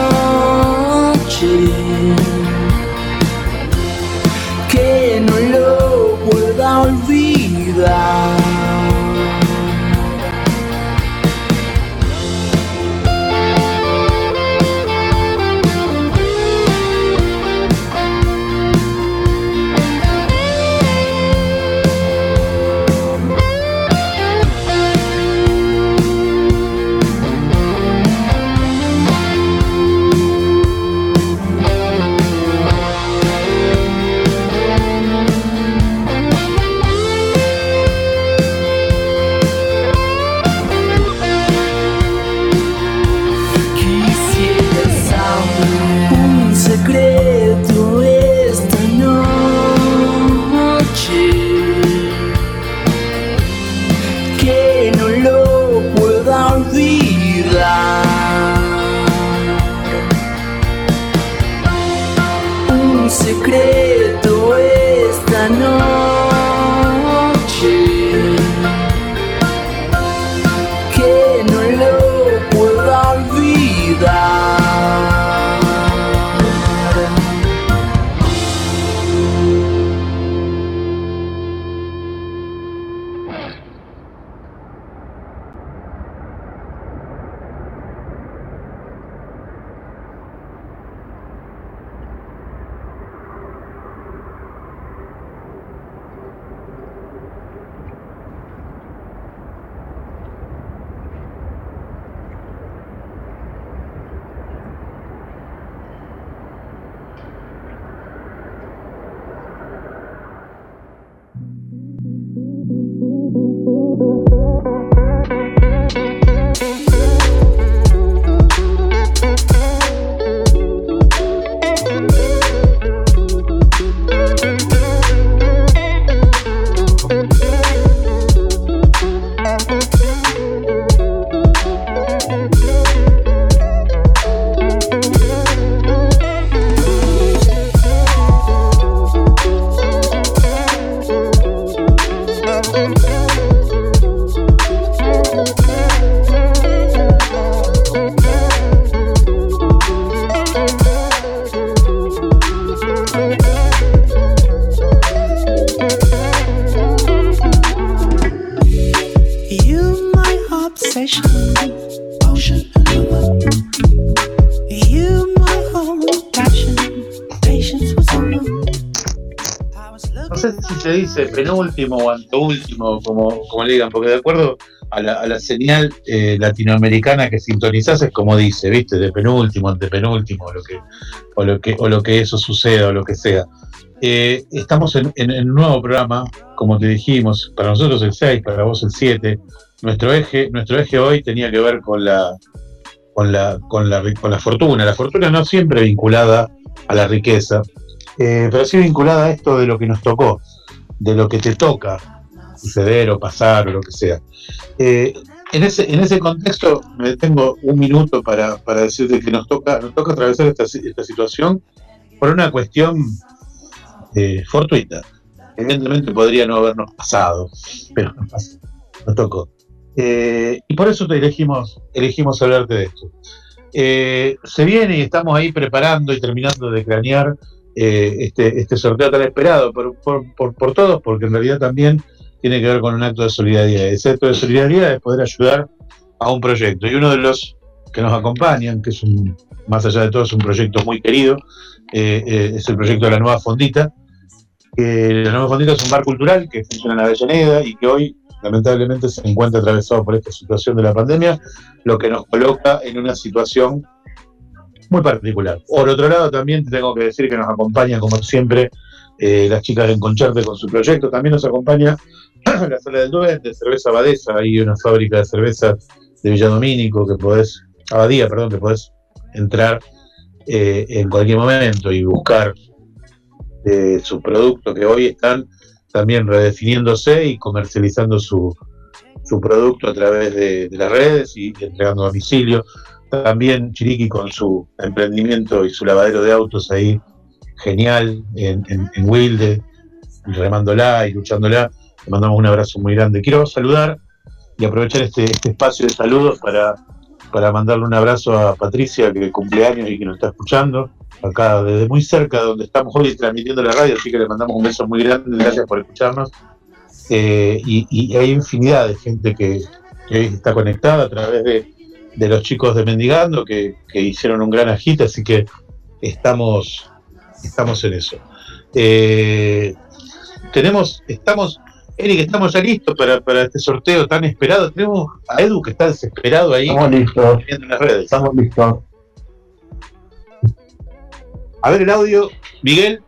Penúltimo o anteúltimo, como, como le digan, porque de acuerdo a la, a la señal eh, latinoamericana que sintonizás es como dice, ¿viste? De penúltimo, antepenúltimo, o lo que, o lo que, o lo que eso suceda, o lo que sea. Eh, estamos en, en- en un nuevo programa, como te dijimos, para nosotros el 6, para vos el 7. Nuestro eje, nuestro eje hoy tenía que ver con la, con la, con la, con la fortuna. La fortuna no siempre vinculada a la riqueza, eh, pero sí vinculada a esto de lo que nos tocó, de lo que te toca suceder o pasar o lo que sea. Eh, en, ese, en ese contexto me detengo un minuto para, para decirte que nos toca, nos toca atravesar esta, esta situación por una cuestión eh, fortuita. Evidentemente podría no habernos pasado, pero nos pasó, nos tocó. Eh, y por eso te elegimos, elegimos hablarte de esto. Se viene y estamos ahí preparando y terminando de cranear eh, este, este sorteo tan esperado por, por- por- todos, porque en realidad también tiene que ver con un acto de solidaridad. Ese acto de solidaridad es poder ayudar a un proyecto. Y uno de los que nos acompañan, que es un, más allá de todo, es un proyecto muy querido, eh, eh, es el proyecto de la Nueva Fondita. la Nueva Fondita es un bar cultural que funciona en Avellaneda y que hoy lamentablemente se encuentra atravesado por esta situación de la pandemia, lo que nos coloca en una situación muy particular. Por otro lado, también te tengo que decir que nos acompaña, como siempre, eh, las chicas de Enconcharte con su proyecto. También nos acompaña la Sala del Duende, Cerveza Abadesa, hay una fábrica de cerveza de Villadomínico que podés, Abadía, perdón, que podés entrar eh, en cualquier momento y buscar eh, sus productos que hoy están también redefiniéndose y comercializando su, su producto a través de, las redes y entregando domicilio. También Chiriqui con su emprendimiento y su lavadero de autos ahí, genial, en, en, en Wilde. remándola y luchándola. Le mandamos un abrazo muy grande. Quiero saludar y aprovechar este, este espacio de saludos para, para mandarle un abrazo a Patricia, que cumple años y que nos está escuchando, acá desde muy cerca de donde estamos hoy transmitiendo la radio, así que le mandamos un beso muy grande, gracias por escucharnos. Eh, y, hay infinidad de gente que está conectada a través de, de los chicos de Mendigando, que, que hicieron un gran agite, así que estamos, estamos en eso. Eh, tenemos, estamos, Eric, estamos ya listos para, para este sorteo tan esperado. Tenemos a Edu que está desesperado ahí. Estamos listos. en las redes. Estamos listos. A ver el audio, Miguel.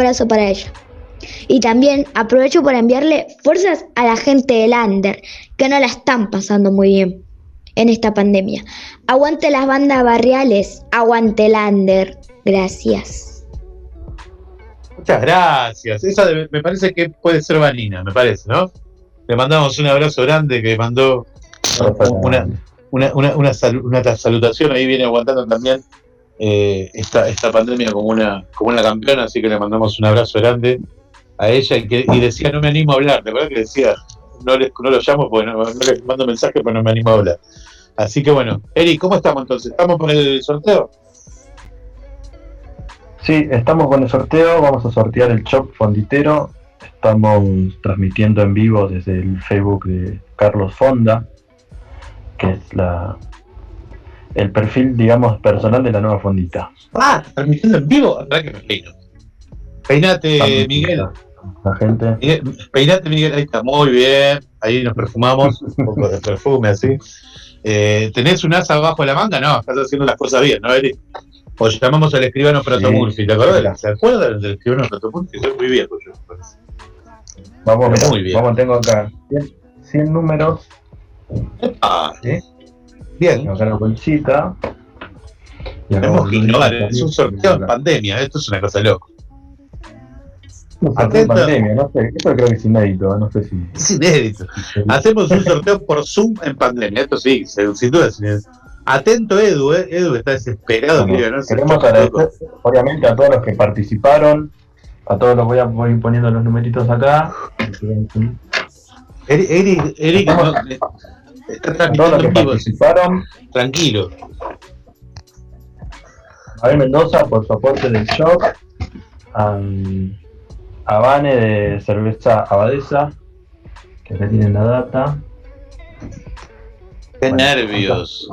Abrazo para ella. Y también aprovecho para enviarle fuerzas a la gente del Under, que no la están pasando muy bien en esta pandemia. Aguante las bandas barriales, aguante el Under. Gracias. Muchas gracias. Esa de- me parece que puede ser Vanina, me parece, ¿no? Le mandamos un abrazo grande que mandó una, una, una, una sal- una salutación. Ahí viene aguantando también eh, esta, esta pandemia como una, como una campeona, así que le mandamos un abrazo grande a ella y, decía no me animo a hablar, de verdad que decía no, les, no lo llamo porque no, no les mando mensaje porque no me animo a hablar. Así que bueno, Eric, ¿cómo estamos entonces? ¿Estamos por el sorteo? Sí, estamos con el sorteo, vamos a sortear el Chop Fonditero. Estamos transmitiendo en vivo desde el Facebook de Carlos Fonda, que es la el perfil, digamos, personal de la nueva fondita. Ah, transmitiendo en vivo, verdad que me peino. Peinate, Miguel. La gente. Miguel, Peinate, Miguel, ahí está, muy bien. Ahí nos perfumamos, un poco de perfume así. Eh, ¿Tenés un asa abajo de la manga? No, estás haciendo las cosas bien, ¿no, Eric? O llamamos al escribano Pratomurfi, ¿te acordás? ¿Se acuerdan del escribano Pratomurfi? Soy muy viejo yo. me parece. Vamos, mirá, muy bien. vamos, tengo acá 100, 100 números. Ah, ¿sí? Bien. Acá la bolsita. Tenemos que innovar, es un sorteo en pandemia, esto es una cosa loca. Un sorteo en pandemia, no sé, esto creo que es inédito, no sé si. Es inédito. Hacemos un sorteo por Zoom en pandemia, esto sí, sin duda. es inédito. Atento Edu, eh. Edu está desesperado. Bueno, queremos agradecer, obviamente, a todos los que participaron. A todos los voy a voy poniendo los numeritos acá. Eric, Eric, Eric, no, eh, está transmitiendo los que en vivo. participaron. Tranquilo. Abel Mendoza por su aporte del shock. A, a Vane de cerveza Abadesa, que acá tienen la data. Qué Bueno, nervios.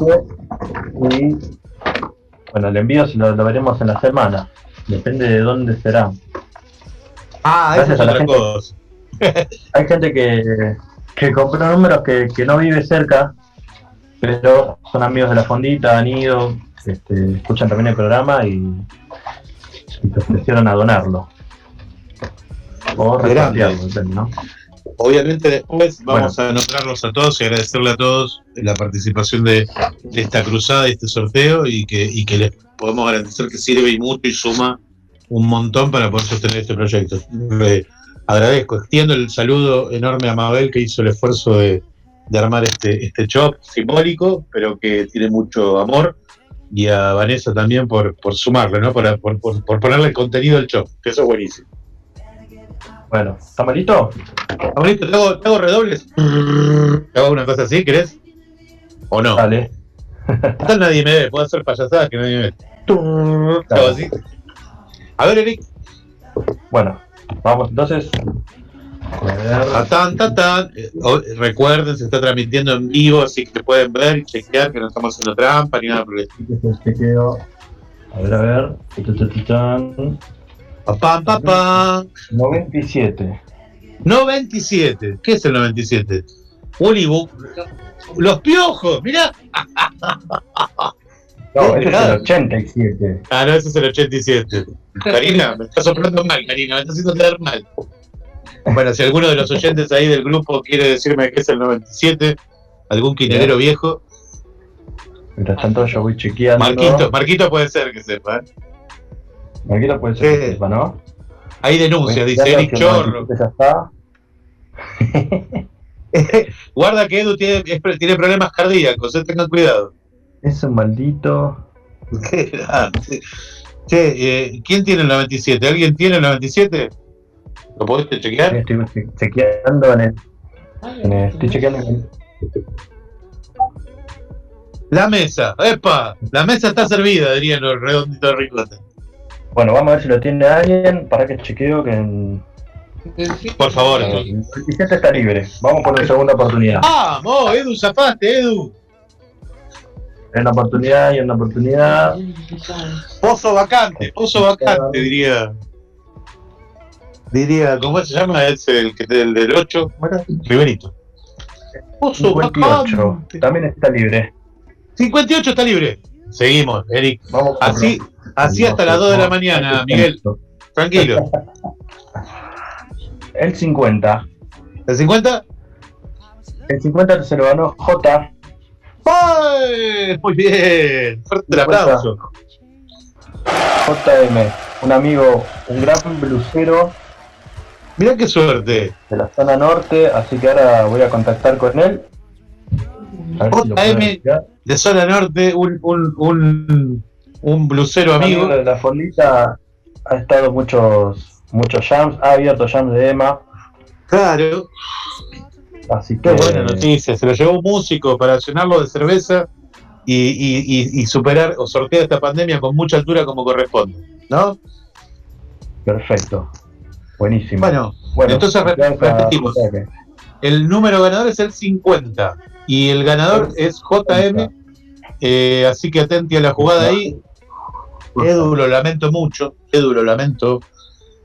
Y bueno, el envío si lo, lo veremos en la semana. Depende de dónde será. Ah, Gracias eso a es la otra gente. cosa. Hay gente que, que compró números que, que no vive cerca, pero son amigos de la fondita, han ido, este, escuchan también el programa y, y se ofrecieron a donarlo. O ¿no? Obviamente después vamos a nombrarlos a todos y agradecerle a todos la participación de, de esta cruzada y este sorteo y que, y que les podemos garantizar que sirve y mucho y suma un montón para poder sostener este proyecto. Le agradezco, extiendo el saludo enorme a Mabel que hizo el esfuerzo de, de armar este, este shop simbólico, pero que tiene mucho amor, y a Vanessa también por, por sumarle, ¿no? Por, por, por- ponerle el contenido al shop, que eso es buenísimo. Bueno. ¿Estamos listos? ¿Te hago, te hago redobles? ¿Te hago una cosa así, querés? ¿O no? Dale. Total nadie me ve, puedo hacer payasadas que nadie me ve. ¿Te hago así? A ver, Eric. Bueno, vamos entonces. Tatán, tatán. Eh, o- Recuerden, se está transmitiendo en vivo, así que pueden ver y chequear que no estamos haciendo trampa ni nada por el estilo. Este. A ver, a ver. Papá, papá. 97. 97. ¿Qué es el 97? Unibook. Los piojos, mirá. No, ese es el 87. Ah, no, ese es el 87. Karina, me está soplando mal, Karina, me está haciendo quedar mal. Bueno, si alguno de los oyentes ahí del grupo quiere decirme que es el 97, algún quinelero viejo, Mientras tanto, yo voy chequeando. Marquito, Marquito puede ser que sepa. ¿eh? Marquito puede ser que sepa, ¿no? Ahí denuncia, Voy dice Eric Chorro. 97 Ya está. Guarda que Edu tiene, es- tiene problemas cardíacos, eh, tengan cuidado. Es un maldito. Qué grande. Che, eh, ¿quién tiene el 97? ¿Alguien tiene el 97? ¿Lo podés chequear? Estoy che- chequeando en el. en el- estoy chequeando en el. La mesa, ¡epa! La mesa está servida, dirían los redonditos de ricota. Bueno, vamos a ver si lo tiene alguien. Para que chequeo que en. Por favor, el 27 está libre. Vamos por una segunda oportunidad. ¡Vamos! Edu, zapaste, Edu. En una oportunidad y en una oportunidad. Pozo vacante, pozo vacante, diría. Diría, ¿cómo se llama? Es el, del 8, ¿cómo era? Riverito. Pozo 58. vacante. También está libre. 58 está libre. Seguimos, Eric. Vamos Así, así hasta las 2 de la mañana, Miguel. Tranquilo. El 50. ¿El 50? El 50 se lo ganó J. Muy bien. Fuerte el aplauso. JM. Un amigo, un gran blusero Mirá qué suerte. de la zona norte. Así que ahora voy a contactar con él. Si JM explicar. de zona norte, un, un, un, un blusero amigo. de la Forlita ha estado muchos muchos jams, ha abierto jams de Emma. Claro. Así que Qué buena noticia. Se lo llevó un músico para llenarlo de cerveza y, y- y- y superar o sortear esta pandemia con mucha altura como corresponde. ¿No? Perfecto. Buenísimo. Bueno, Bueno, entonces repetimos. El número ganador es el 50 y el ganador es JM. eh, así que atenti a la jugada ahí. Edu lo lamento mucho. Edu lo lamento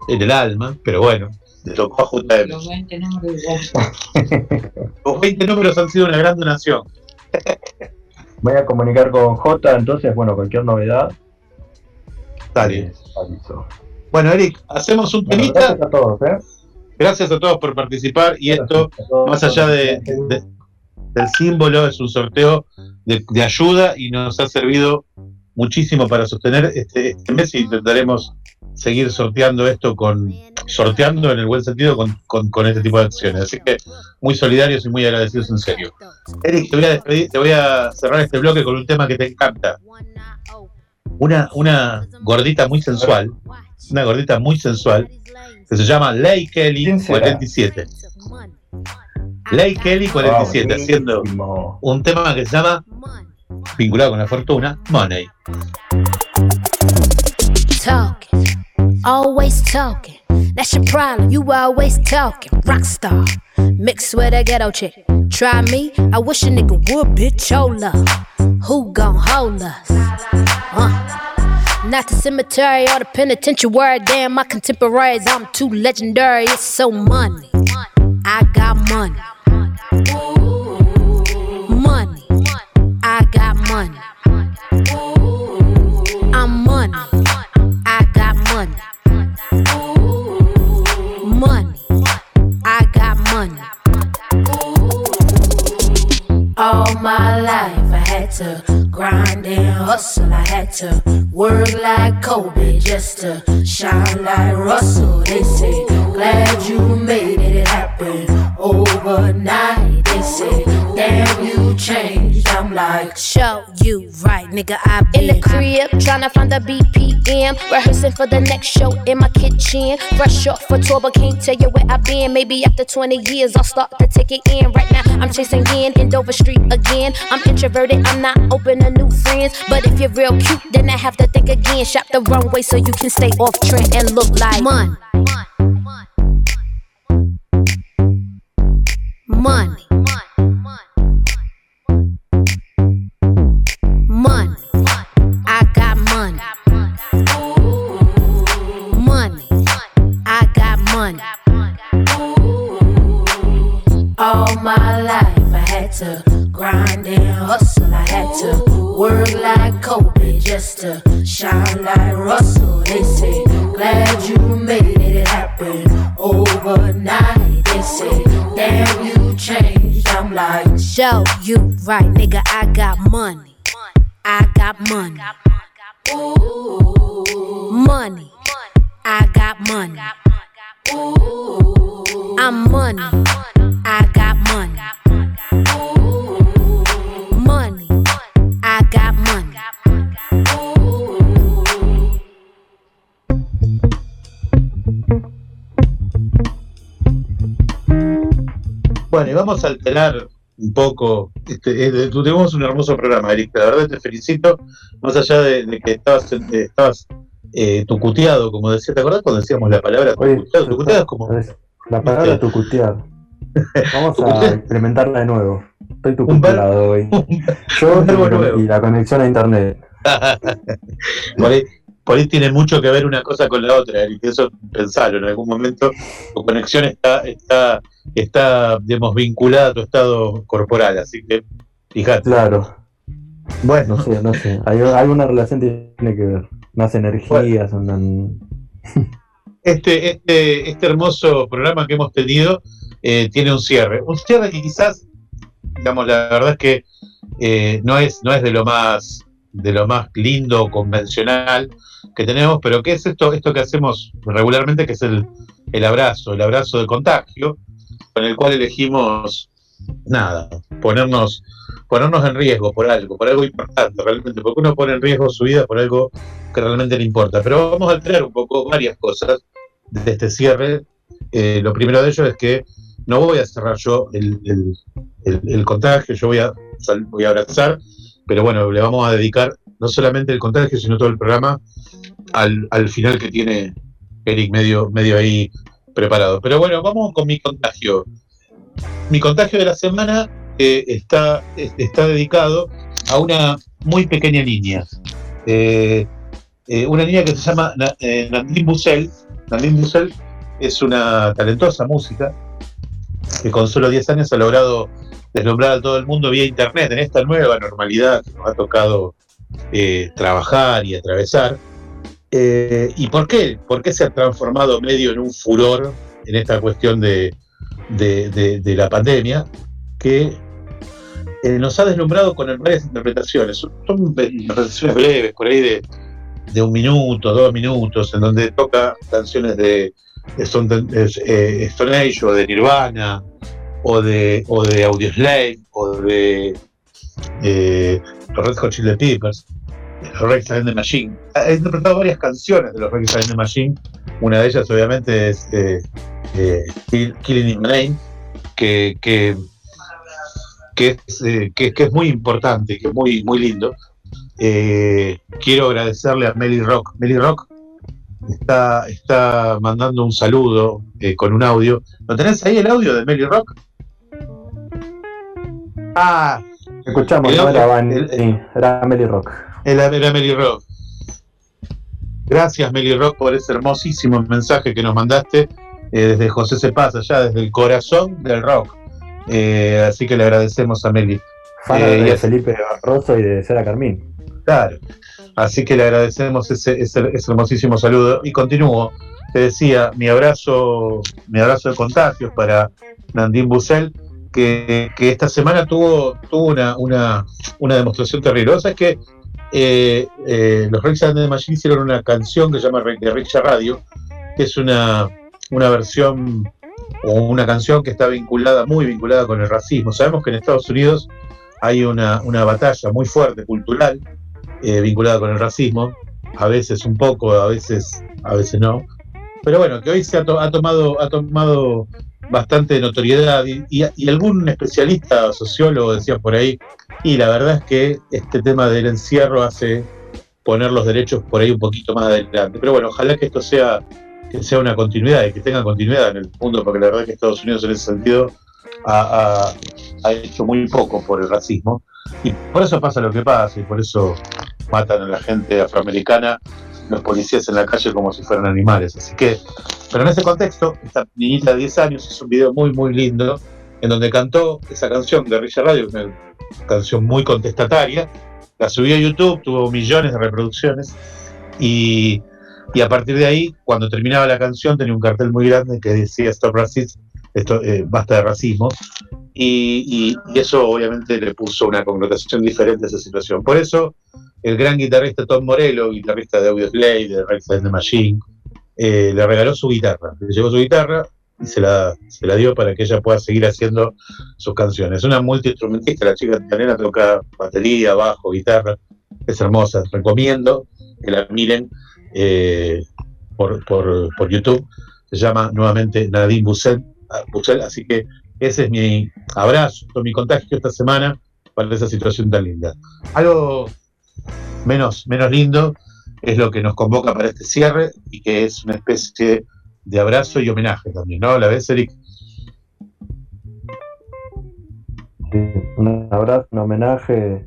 en el alma, pero bueno, le tocó a JM. Los 20 números Los 20 números han sido una gran donación. Voy a comunicar con J, entonces, bueno, cualquier novedad. Dale. aviso. Bueno, Eric, hacemos un Bueno, temita. gracias a todos, ¿eh? Gracias a todos por participar y esto, más allá de, de- del símbolo, es un sorteo de, de ayuda y nos ha servido muchísimo para sostener este, este mes y intentaremos seguir sorteando esto con, sorteando en el buen sentido con, con- con este tipo de acciones. Así que muy solidarios y muy agradecidos en serio. Eric, te voy a despedir, te voy a cerrar este bloque con un tema que te encanta. Una, una gordita muy sensual, una gordita muy sensual, que se llama Ley Kelly será? 47. Ley Kelly 47, Ah, haciendo un tema que se llama, vinculado con la fortuna, Money. Talking, always talking. That's your problem, you always talking. Rockstar, mixed with a ghetto chick. Try me, I wish a nigga would, bitch, Hold up. Who gon' hold us? Uh. Not the cemetery or the penitentiary. Damn, my contemporaries, I'm too legendary. It's so money. I got money. Money. I got money. To grind and hustle. I had to work like Kobe just to shine like Russell. They say, glad you made it happen overnight. They say, damn, you changed. I'm like, show you right, nigga. I been in the crib tryna find the BPM, rehearsing for the next show in my kitchen. Fresh off for tour, but can't tell you where I've been. Maybe after 20 years, I'll start to take it in. Right now, I'm chasing in in Dover Street again. I'm introverted, I'm not open to new friends. But if you're real cute, then I have to think again. Shop the runway so you can stay off trend and look like money. Money. Money. Just to shine like Russell. They say, glad you made it happen overnight. They say, damn, you changed. I'm like, show you right, nigga. I got money. I got money. Ooh. Money. I got money. Ooh. I'm money. Bueno, y vamos a alterar un poco. Este, tú tenemos un hermoso programa, Eric. La verdad te felicito. Más allá de, de que estabas, estabas eh, tucuteado, como decía, ¿te acordás cuando decíamos la palabra tucuteado? Tucuteado es como. La palabra tucutear. Vamos a implementarla de nuevo. Estoy tucuteado hoy. Yo y, y la conexión a internet. por, ahí, por ahí tiene mucho que ver una cosa con la otra, Eric. Eso pensalo. En algún momento tu conexión está, está, está digamos, vinculada a tu estado corporal. Así que, fíjate. Claro. Bueno. No sé, no sé. Hay alguna relación que tiene que ver. Más energías, andan. este, este, este hermoso programa que hemos tenido eh, tiene un cierre. Un cierre que quizás, digamos, la verdad es que eh, no, es, no es de lo más de lo más lindo, convencional que tenemos, pero ¿qué es esto, esto que hacemos regularmente, que es el, el abrazo, el abrazo de contagio, con el cual elegimos nada, ponernos, ponernos en riesgo por algo, por algo importante realmente, porque uno pone en riesgo su vida por algo que realmente le importa. Pero vamos a alterar un poco varias cosas de este cierre. Eh, lo primero de ello es que no voy a cerrar yo el, el- el- contagio, yo voy a, voy a abrazar, pero bueno, le vamos a dedicar no solamente el contagio, sino todo el programa al, al final que tiene Eric medio, medio ahí preparado. Pero bueno, vamos con mi contagio. Mi contagio de la semana está, es- está dedicado a una muy pequeña niña. Eh, eh, una niña que se llama eh, Nadine Bussell. Nadine Bussell es una talentosa música que con solo 10 años ha logrado deslumbrar a todo el mundo vía internet en esta nueva normalidad que nos ha tocado trabajar y atravesar. Eh, ¿Y por qué? ¿Por qué se ha transformado medio en un furor en esta cuestión de, de- de- de la pandemia? Que eh, nos ha deslumbrado con varias interpretaciones. Son, interpretaciones breves, por ahí de, de un minuto, dos minutos, en donde toca canciones de, Stone, eh, Stone Age o de Nirvana o de, o de Audioslave o de eh, Red Hot Chili Peppers, los Rex Against the Machine. Ha interpretado varias canciones de los Rex Against the Machine. Una de ellas, obviamente, es eh, eh, Kill- Killing in Name, que, que, que es, eh, que, que es muy importante, que es muy, muy lindo. Quiero agradecerle a Melly Rock. Melly Rock está, está mandando un saludo con un audio. ¿Lo tenés ahí el audio de Melly Rock? Ah, Escuchamos, no era, Van, el- sí, era Melly Rock. Era, era Melly Rock. Gracias, Melly Rock, por ese hermosísimo mensaje que nos mandaste eh, desde José Cepaz, allá desde el corazón del rock. Eh, así que le agradecemos a Meli. Fan Eh, y de Felipe Barroso y de Sara Carmín. Claro. Así que le agradecemos ese, ese- ese hermosísimo saludo. Y continúo. Te decía, mi abrazo, mi abrazo de contagios para Nandine Bussell, que, que esta semana tuvo, tuvo una, una, una demostración terrible. Es que eh, eh, los Rex and the Machine hicieron una canción que se llama de Radio, que es una, una versión o una canción que está vinculada, muy vinculada con el racismo. Sabemos que en Estados Unidos hay una, una batalla muy fuerte cultural eh, vinculada con el racismo, a veces un poco, a veces, a veces no. Pero bueno, que hoy se ha, to- tomado, ha tomado bastante notoriedad y- y algún especialista, sociólogo decía por ahí, y la verdad es que este tema del encierro hace poner los derechos por ahí un poquito más adelante. Pero bueno, ojalá que esto sea, que sea una continuidad y que tenga continuidad en el mundo, porque la verdad es que Estados Unidos en ese sentido ha, ha- ha hecho muy poco por el racismo. Y por eso pasa lo que pasa, y por eso matan a la gente afroamericana, los policías en la calle como si fueran animales. Así que, pero en ese contexto, esta niñita de 10 años hizo un video muy, muy lindo, en donde cantó esa canción de Rilla Radio, una canción muy contestataria, la subió a YouTube, tuvo millones de reproducciones, y, y a partir de ahí, cuando terminaba la canción, tenía un cartel muy grande que decía Stop Racism, esto, eh, basta de racismo, y, y- y eso obviamente le puso una connotación diferente a esa situación. Por eso, el gran guitarrista Tom Morello, guitarrista de Audioslave, de Rex Against the Machine, eh, le regaló su guitarra. Le llevó su guitarra, y se la, se la dio para que ella pueda seguir haciendo sus canciones. Es una multiinstrumentista, la chica italiana toca batería, bajo, guitarra, es hermosa. Recomiendo que la miren eh, por, por, por YouTube. Se llama nuevamente Nadine Bussel, Bussel, así que ese es mi abrazo, mi contagio esta semana para esa situación tan linda. Algo menos, menos lindo es lo que nos convoca para este cierre y que es una especie de abrazo y homenaje también, ¿no? ¿La ves, Eric? Un abrazo, un homenaje.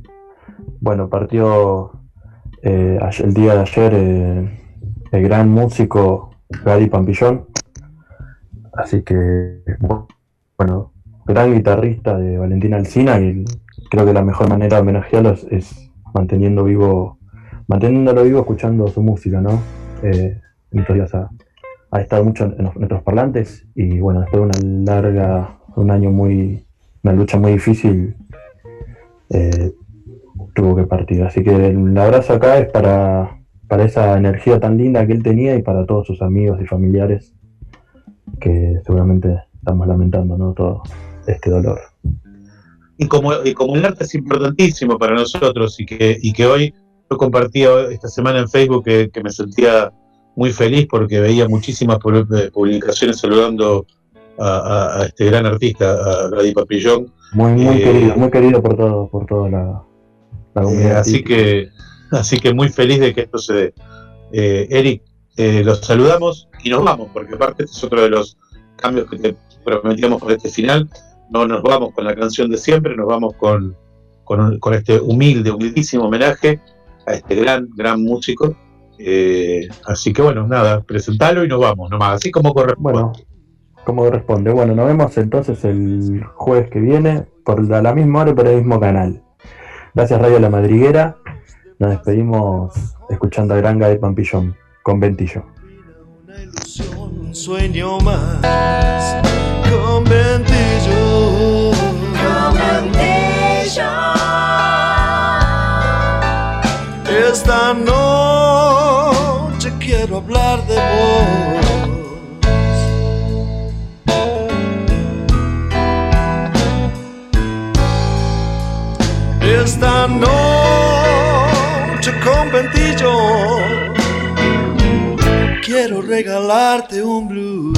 Bueno, partió eh, el día de ayer eh, el gran músico Gary Pampillón. Así que, bueno, gran guitarrista de Valentina Alcina y creo que la mejor manera de homenajearlo es, manteniendo vivo, manteniéndolo vivo escuchando su música, ¿no? Eh, en estos días ha, estado mucho en nuestros parlantes y bueno, después de una larga, un año muy, una lucha muy difícil, eh, tuvo que partir. Así que el abrazo acá es para, para esa energía tan linda que él tenía y para todos sus amigos y familiares que seguramente estamos lamentando, ¿no? Todo este dolor. y como, y como el arte es importantísimo para nosotros y que, y que hoy yo compartía esta semana en Facebook que, que me sentía muy feliz porque veía muchísimas eh, publicaciones saludando a, a- a este gran artista, a Gadi Papillón. Muy, muy Eh, querido, muy querido por todo, por toda la, la Eh, comunidad. así que así que muy feliz de que esto se dé. Eh, Eric, los saludamos y nos vamos, porque aparte este es otro de los cambios que te prometíamos para este final. No nos vamos con la canción de siempre, nos vamos con, con, con este humilde, humildísimo homenaje a este gran, gran músico. Eh, así que bueno, nada, presentalo y nos vamos, nomás, así como corresponde. Bueno, como corresponde. Bueno, nos vemos entonces el jueves que viene por la, la misma hora y por el mismo canal. Gracias Radio La Madriguera. Nos despedimos escuchando a Granga de Pampillón con Ventillo. un sueño más con ventillo. Esta noche hablar de vos. Esta noche con ventillo quiero regalarte un blues.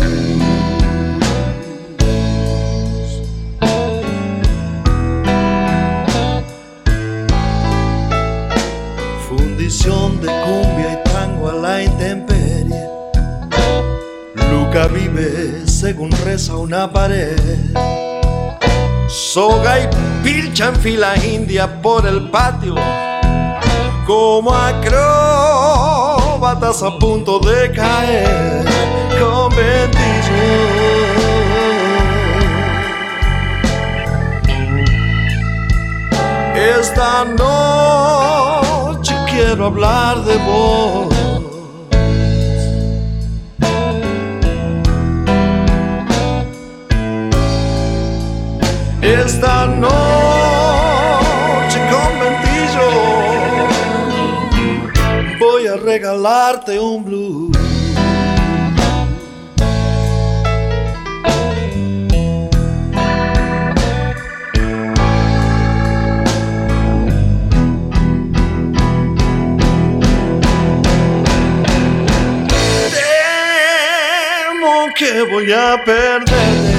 De cumbia y intemperie. Luca vive según reza una pared. Soga y pilcha en fila india por el patio como acróbatas a punto de caer con ventillo. Esta noche quiero hablar de vos. Esta noche con ventillo voy a regalarte un blues. Que voy a perder.